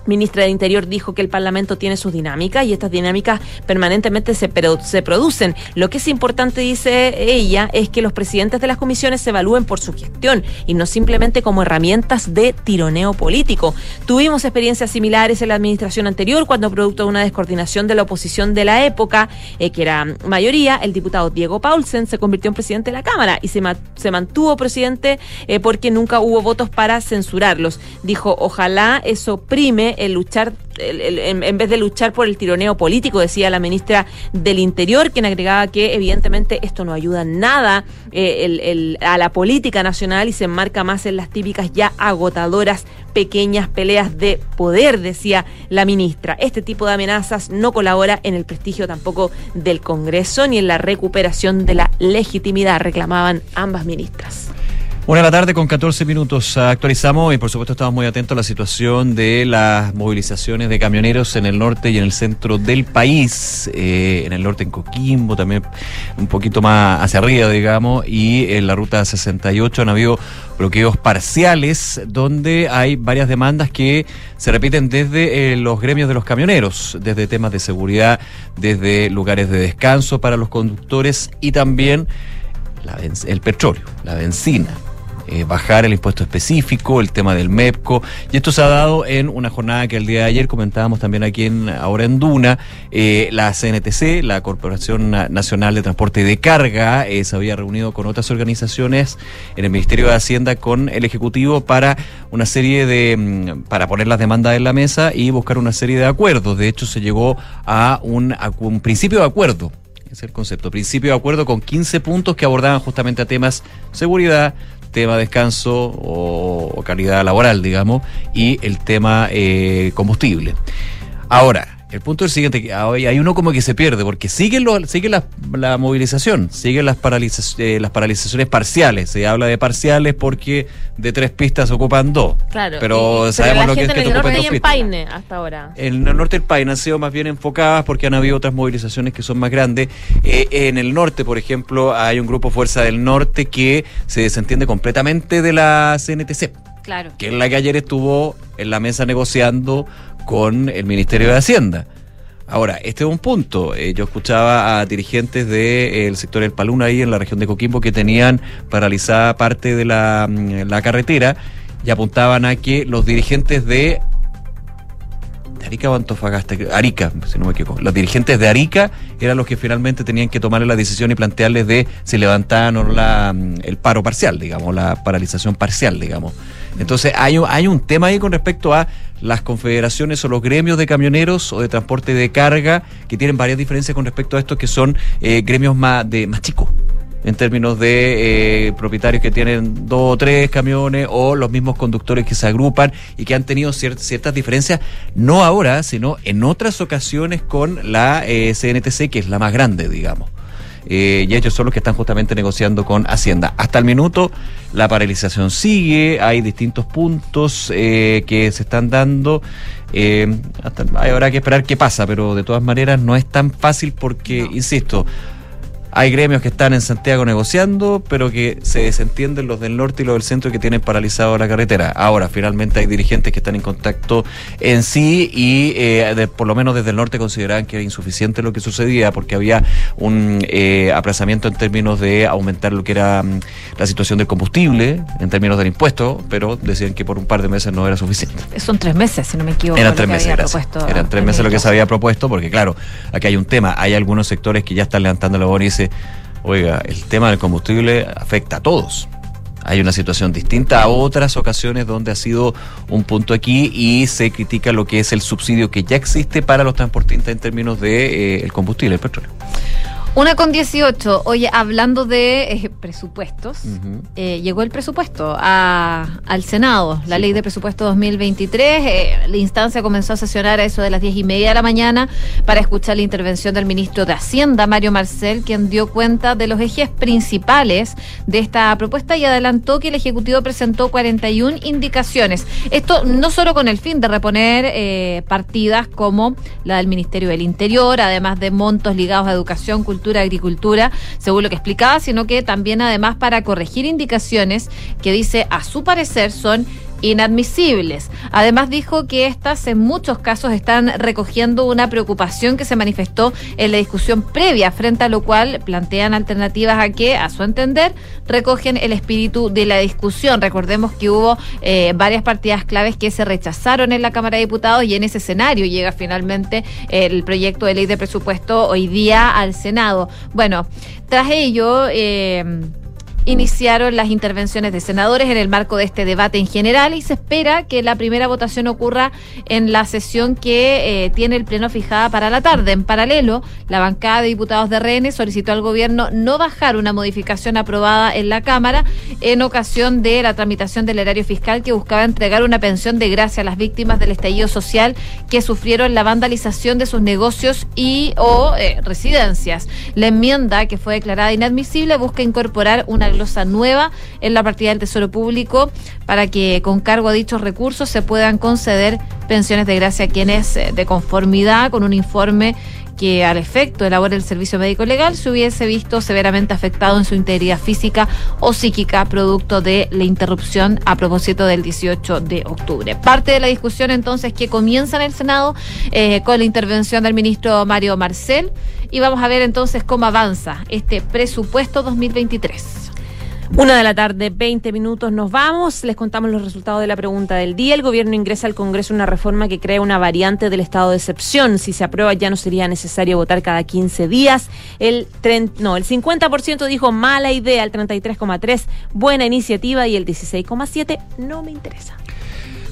ministra de Interior dijo que el Parlamento tiene sus dinámicas y estas dinámicas permanentemente se, se producen. Lo que es importante, dice ella, es que los presidentes de las comisiones se evalúen por su gestión y no simplemente como herramientas de tironeo político. Tuvimos experiencias similares en la administración anterior cuando producto de una descoordinación de la oposición de la época, eh, que era mayoría, el diputado Diego Paulsen se convirtió en presidente de la Cámara y se, se mantuvo presidente eh, porque nunca hubo votos para censurarlos. Dijo, ojalá eso prime el luchar en, vez de luchar por el tironeo político, decía la ministra del Interior, quien agregaba que evidentemente esto no ayuda nada eh, a la política nacional y se enmarca más en las típicas ya agotadoras pequeñas peleas de poder, decía la ministra. Este tipo de amenazas no colabora en el prestigio tampoco del Congreso ni en la recuperación de la legitimidad, reclamaban ambas ministras. Una de la tarde con 14 minutos actualizamos y por supuesto estamos muy atentos a la situación de las movilizaciones de camioneros en el norte y en el centro del país, eh, en el norte en Coquimbo, también un poquito más hacia arriba, digamos, y en la ruta 68 han habido bloqueos parciales donde hay varias demandas que se repiten desde eh, los gremios de los camioneros, desde temas de seguridad, desde lugares de descanso para los conductores y también el petróleo, la benzina. Eh, bajar el impuesto específico, el tema del MEPCO, y esto se ha dado en una jornada que el día de ayer comentábamos también aquí en ahora en Duna, eh, la CNTC, la Corporación Na- Nacional de Transporte de Carga, eh, se había reunido con otras organizaciones en el Ministerio de Hacienda con el Ejecutivo para una serie de, mm, para poner las demandas en la mesa y buscar una serie de acuerdos. De hecho, se llegó a un, a un principio de acuerdo es el concepto. Principio de acuerdo con 15 puntos que abordaban justamente a temas seguridad, tema descanso o, calidad laboral, digamos, y el tema eh, combustible. Ahora, el punto es el siguiente, que hay uno como que se pierde, porque sigue, lo, sigue la, la movilización, siguen las, paraliza- eh, las paralizaciones parciales. Se habla de parciales porque de tres pistas ocupan dos. Claro. Pero y- sabemos la lo que es que te el norte ocupen hay dos en. Paine hasta ahora. En el norte del país han sido más bien enfocadas porque han habido otras movilizaciones que son más grandes. Eh, en el norte, por ejemplo, hay un grupo Fuerza del Norte que se desentiende completamente de la CNTC, Claro. que es la que ayer estuvo en la mesa negociando con el Ministerio de Hacienda. Ahora, este es un punto. Eh, yo escuchaba a dirigentes del sector del Paluna ahí en la región de Coquimbo que tenían paralizada parte de la, mm, la carretera y apuntaban a que los dirigentes de de Arica o Antofagasta, Arica, si no me equivoco. Los dirigentes de Arica eran los que finalmente tenían que tomar la decisión y plantearles de si levantaban o la, mm, el paro parcial, digamos, la paralización parcial, digamos. Entonces hay, un- hay un tema ahí con respecto a las confederaciones o los gremios de camioneros o de transporte de carga que tienen varias diferencias con respecto a estos que son eh, gremios más, de, más chicos en términos de eh, propietarios que tienen dos o tres camiones o los mismos conductores que se agrupan y que han tenido cier- ciertas diferencias, no ahora, sino en otras ocasiones con la eh, CNTC, que es la más grande, digamos. Eh, y ellos son los que están justamente negociando con Hacienda. Hasta el minuto la paralización sigue, hay distintos puntos eh, que se están dando. Eh, hasta, habrá que esperar qué pasa, pero de todas maneras no es tan fácil porque, insisto, hay gremios que están en Santiago negociando, pero que se desentienden los del norte y los del centro que tienen paralizado la carretera. Ahora, finalmente hay dirigentes que están en contacto en sí y eh, de- por lo menos desde el norte consideraban que era insuficiente lo que sucedía porque había un eh, aplazamiento en términos de aumentar lo que era mm, la situación del combustible, en términos del impuesto, pero decían que por un par de meses no era suficiente. Son tres meses, si no me equivoco. Eran tres meses, Eran tres meses lo que se había propuesto, porque claro, aquí hay un tema. Hay algunos sectores que ya están levantando la voz y oiga, el tema del combustible afecta a todos. Hay una situación distinta a otras ocasiones donde ha sido un punto aquí y se critica lo que es el subsidio que ya existe para los transportistas en términos de eh, el combustible, el petróleo. Una con 18. Oye, hablando de eh, presupuestos, eh, llegó el presupuesto a- al Senado, la ley de presupuesto 2023. eh, la instancia comenzó a sesionar a eso de las 10 y media de la mañana para escuchar la intervención del ministro de Hacienda, Mario Marcel, quien dio cuenta de los ejes principales de esta propuesta y adelantó que el Ejecutivo presentó 41 indicaciones. Esto no solo con el fin de reponer eh, partidas como la del Ministerio del Interior, además de montos ligados a educación, cultura, agricultura, según lo que explicaba, sino que también además para corregir indicaciones que dice, a su parecer, son inadmisibles. Además dijo que estas en muchos casos están recogiendo una preocupación que se manifestó en la discusión previa, frente a lo cual plantean alternativas a que, a su entender, recogen el espíritu de la discusión. Recordemos que hubo eh, varias partidas claves que se rechazaron en la Cámara de Diputados y en ese escenario llega finalmente el proyecto de ley de presupuesto hoy día al Senado. Bueno, tras ello... Eh, iniciaron las intervenciones de senadores en el marco de este debate en general y se espera que la primera votación ocurra en la sesión que eh, tiene el Pleno fijada para la tarde. En paralelo, la bancada de diputados de RN solicitó al gobierno no bajar una modificación aprobada en la Cámara en ocasión de la tramitación del erario fiscal que buscaba entregar una pensión de gracia a las víctimas del estallido social que sufrieron la vandalización de sus negocios y o eh, residencias. La enmienda que fue declarada inadmisible busca incorporar una glosa nueva en la partida del Tesoro Público para que con cargo a dichos recursos se puedan conceder pensiones de gracia a quienes eh, de conformidad con un informe que al efecto elabora el servicio médico legal se hubiese visto severamente afectado en su integridad física o psíquica producto de la interrupción a propósito del 18 de octubre. Parte de la discusión entonces que comienza en el Senado eh, con la intervención del ministro Mario Marcel y vamos a ver entonces cómo avanza este presupuesto 2023. Una de la tarde, 20 minutos, nos vamos. Les contamos los resultados de la pregunta del día. El gobierno ingresa al Congreso una reforma que crea una variante del estado de excepción. Si se aprueba ya no sería necesario votar cada 15 días. El, no, el 50% dijo mala idea, el 33,3% buena iniciativa y el 16,7% no me interesa.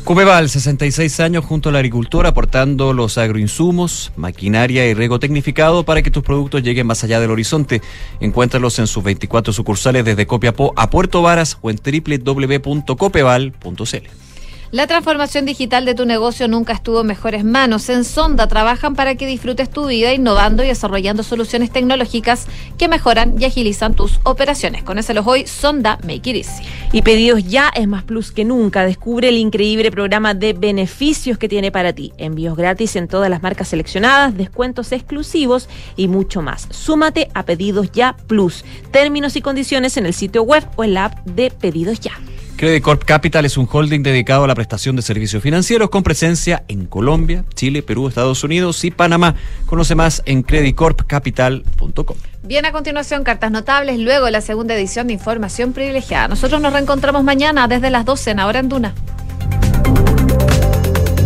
Cupeval, 66 años junto a la agricultura, aportando los agroinsumos, maquinaria y riego tecnificado para que tus productos lleguen más allá del horizonte. Encuéntralos en sus 24 sucursales desde Copiapó a Puerto Varas o en www.copeval.cl. La transformación digital de tu negocio nunca estuvo en mejores manos. En Sonda trabajan para que disfrutes tu vida innovando y desarrollando soluciones tecnológicas que mejoran y agilizan tus operaciones. Conócelos hoy, Sonda Make It Easy. Y pedidos ya es más plus que nunca. Descubre el increíble programa de beneficios que tiene para ti. Envíos gratis en todas las marcas seleccionadas, descuentos exclusivos y mucho más. Súmate a Pedidos Ya Plus. Términos y condiciones en el sitio web o en la app de Pedidos Ya. Credit Corp Capital es un holding dedicado a la prestación de servicios financieros con presencia en Colombia, Chile, Perú, Estados Unidos y Panamá. Conoce más en creditcorpcapital.com. Bien, a continuación, cartas notables, luego la segunda edición de Información Privilegiada. Nosotros nos reencontramos mañana desde las 12 en Ahora en Duna.